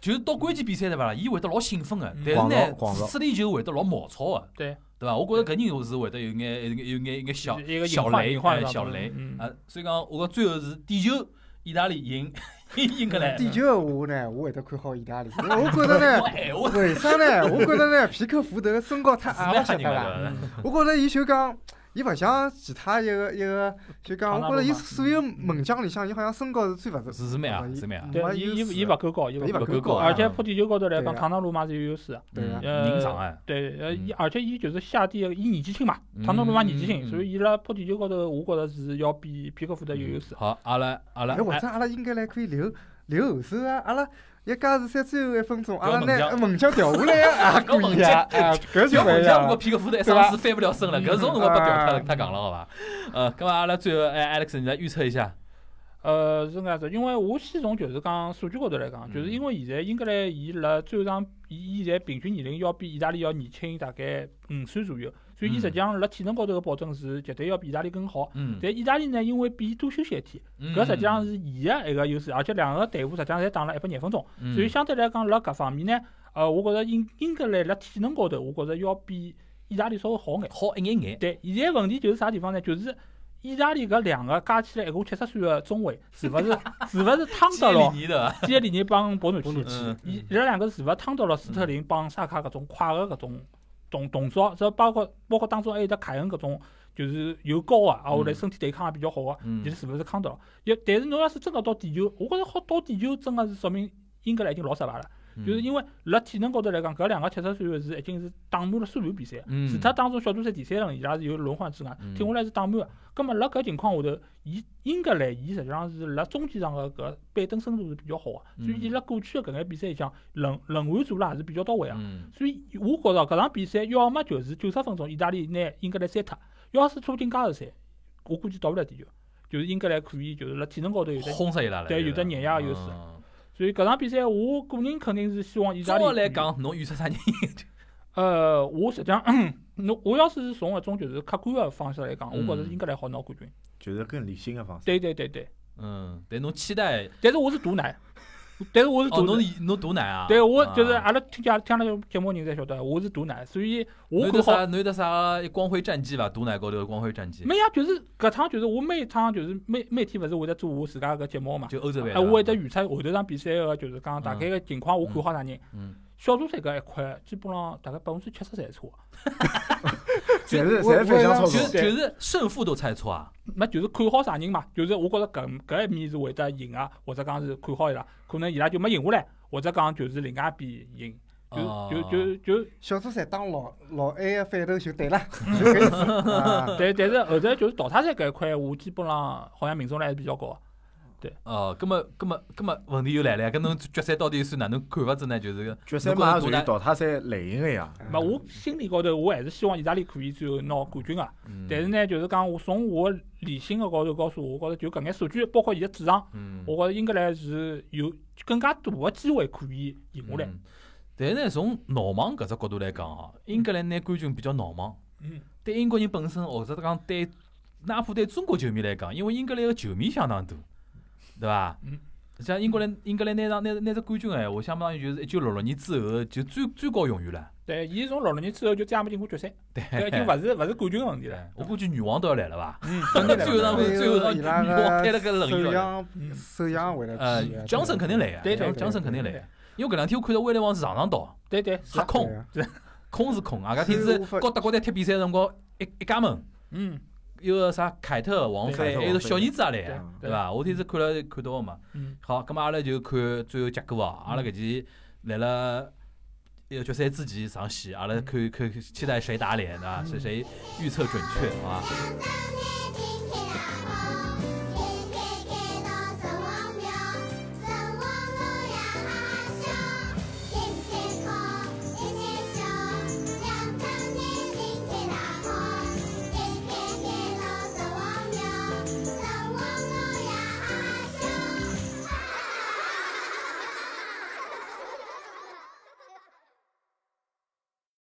就是到关键比赛对伐啦？伊会得老兴奋个，但是呢，处理球会得老毛糙个，对对伐？我觉着搿人是会得有眼有眼有眼有眼小一个小雷哎小雷嗯啊，所以讲我讲最后是点球，意大利赢英格兰。地球的话呢，我会得看好意大利。[laughs] 我觉着呢，为啥呢？我觉着呢，皮克福德身高太矮了，晓得 [laughs] 我觉着伊就讲，伊勿像其他一个一个，就讲，我觉着伊所有门将里向，伊好像身高是最勿是是蛮矮伊是蛮啊。对，没伊伊伊勿够高，伊勿够够高而且啊扑地球高头来讲，唐纳鲁马是有优势的。对啊。嗯人长哎，对，呃，而且伊就是下地，伊年纪轻嘛，嗯。唐纳鲁马年纪嗯轻，嗯所以伊拉扑地球高头，我觉着是要比皮克福德有优势。好，阿拉阿拉哎，或者阿拉应该来可以留留后手啊！阿拉一加时赛最后一分钟，阿拉调门将拿门将调下来啊，也可以啊！啊，搿就门将，如果一样了。皮克福德上次翻不了身了，搿种辰光被调啊太太讲了，好伐？呃，咁么阿拉最后哎，Alex，你来预测一下。呃，是搿样子，因为我先从就是讲数据高头来讲，就是因为现在英格兰伊辣最后场，伊伊现在平均年龄要比意大利要年轻大概五岁左右，所以伊实际上辣体能高头个保证是绝对要比意大利更好。嗯，但意大利呢，因为比伊多休息一天，嗯搿实际上是伊个一个优势，而且两个队伍实际上侪打了一百廿分钟，嗯所以相对来讲辣搿方面呢，呃，我觉着英英格兰辣体能高头，我觉着要比意大利稍微好眼。好一眼眼。对，现在问题就是啥地方呢？就是意大利搿两个加起来一共七十岁个中卫，是勿是 [laughs] 是勿是趟基到了里尼的，基耶里尼帮博努奇？嗯伊伊拉两个是勿是趟到了斯特林帮萨卡搿种快个搿种动动作？这包括包括当中还有得凯恩搿种就是又高个，啊，后来嗯身体对抗也比较好个，嗯现在是勿是扛得牢？也但是侬要是真个到地球，我觉着好到地球真个是说明英格兰已经老失败了。嗯就是因为辣体能高头来讲，搿两个七十岁个是已经是打满了所有比赛，嗯除脱当中小组赛第三轮伊拉是有轮换之外嗯，听下来是打满个。葛末辣搿情况下头，伊英格兰伊实际上是辣中间上个搿板凳深度是比较好个，所以伊辣过去个搿眼比赛里向轮轮换做了也是比较到位个。嗯所以我觉着搿场比赛要么就是九十分钟意大利拿英格兰删脱，要是拖进加时赛，我估计到勿了地球。就是英格兰可以就是辣体能高头有得，轰死伊拉了。对有得碾压优势所以搿场比赛我个人肯定是希望意大利照可以。来讲，侬预测啥人？[laughs] 呃，我实际上，[coughs] 侬我要是从搿种就是客观个方式来讲，我觉着嗯英格兰好拿冠军。就是更理性的方式。对对对对，嗯，但侬期待但是我是赌奶，但是我是哦，赌侬是侬赌奶啊？对我就是啊阿拉听讲听了节目人侪晓得，我是赌奶，所以我侬有得看好啥侬有得啥光辉战绩伐？赌奶高头的光辉战绩，没呀，就是搿趟就是我每一趟就是每每天勿是会得做我自家个节目嘛，就欧洲杯哎，我会得预测后头场比赛个就是讲大概个情况，我看好啥人。嗯，小组赛搿一块基本上大概百分之七十侪错，[laughs] 侪是侪是反向操就作是。就是胜负都猜错啊。那就是看好啥人嘛，就是我觉着搿搿一面是会得赢啊，或者讲是看好伊拉，可能伊拉就没赢下来，或者讲就是另外一边赢，哦就就就就小组赛打老老 A 个反头就对了，[laughs] 就搿意思。啊但但是后头就是淘汰赛搿一块，我基本上好像命中率还是比较高的。哦，葛么葛么葛么问题又来了呀，搿侬决赛到底算哪能看法子呢？就是决赛嘛，属于淘汰赛类型的呀。那我心里高头我还是希望意大利可以最后拿冠军个，嗯但是呢，就是讲我从我理性个高头告诉我，我觉着就搿眼数据，包括伊个主场，嗯，我觉着英格兰是有更加大个机会可以赢下来。嗯但是呢，从闹忙搿只角度来讲哦，英格兰拿冠军比较闹忙。嗯，对英国人本身，或者讲对，哪怕对中国球迷来讲，因为英格兰个球迷相当多，对伐？嗯。像英格兰，英格兰拿上拿拿只冠军个闲话，相当于就是一九六六年之后就最最高荣誉了。对，伊从六六年之后就再也没进过决赛，对，搿已经勿是勿是冠军个问题了。我估计女王都要来了伐？嗯，肯定来最后场了。最后场女王开了个轮椅了。首相嗯首相为了呃去的，Johnson 肯定来对个，对江 Johnson 肯定来个。因为搿两天我看到威廉王是场场到，对对是啊，瞎空对啊空是空，外加天子所以无法和德国队踢比赛辰光一一家门，嗯有个啥凯特王凯妃，还有个小儿子也来对伐？我天是看了看到个嘛。嗯好，咁么阿拉就看最后结果哦。阿拉搿期来了一个决赛之前上线，阿拉看看期待谁打脸，对伐？是谁预测准确，好伐？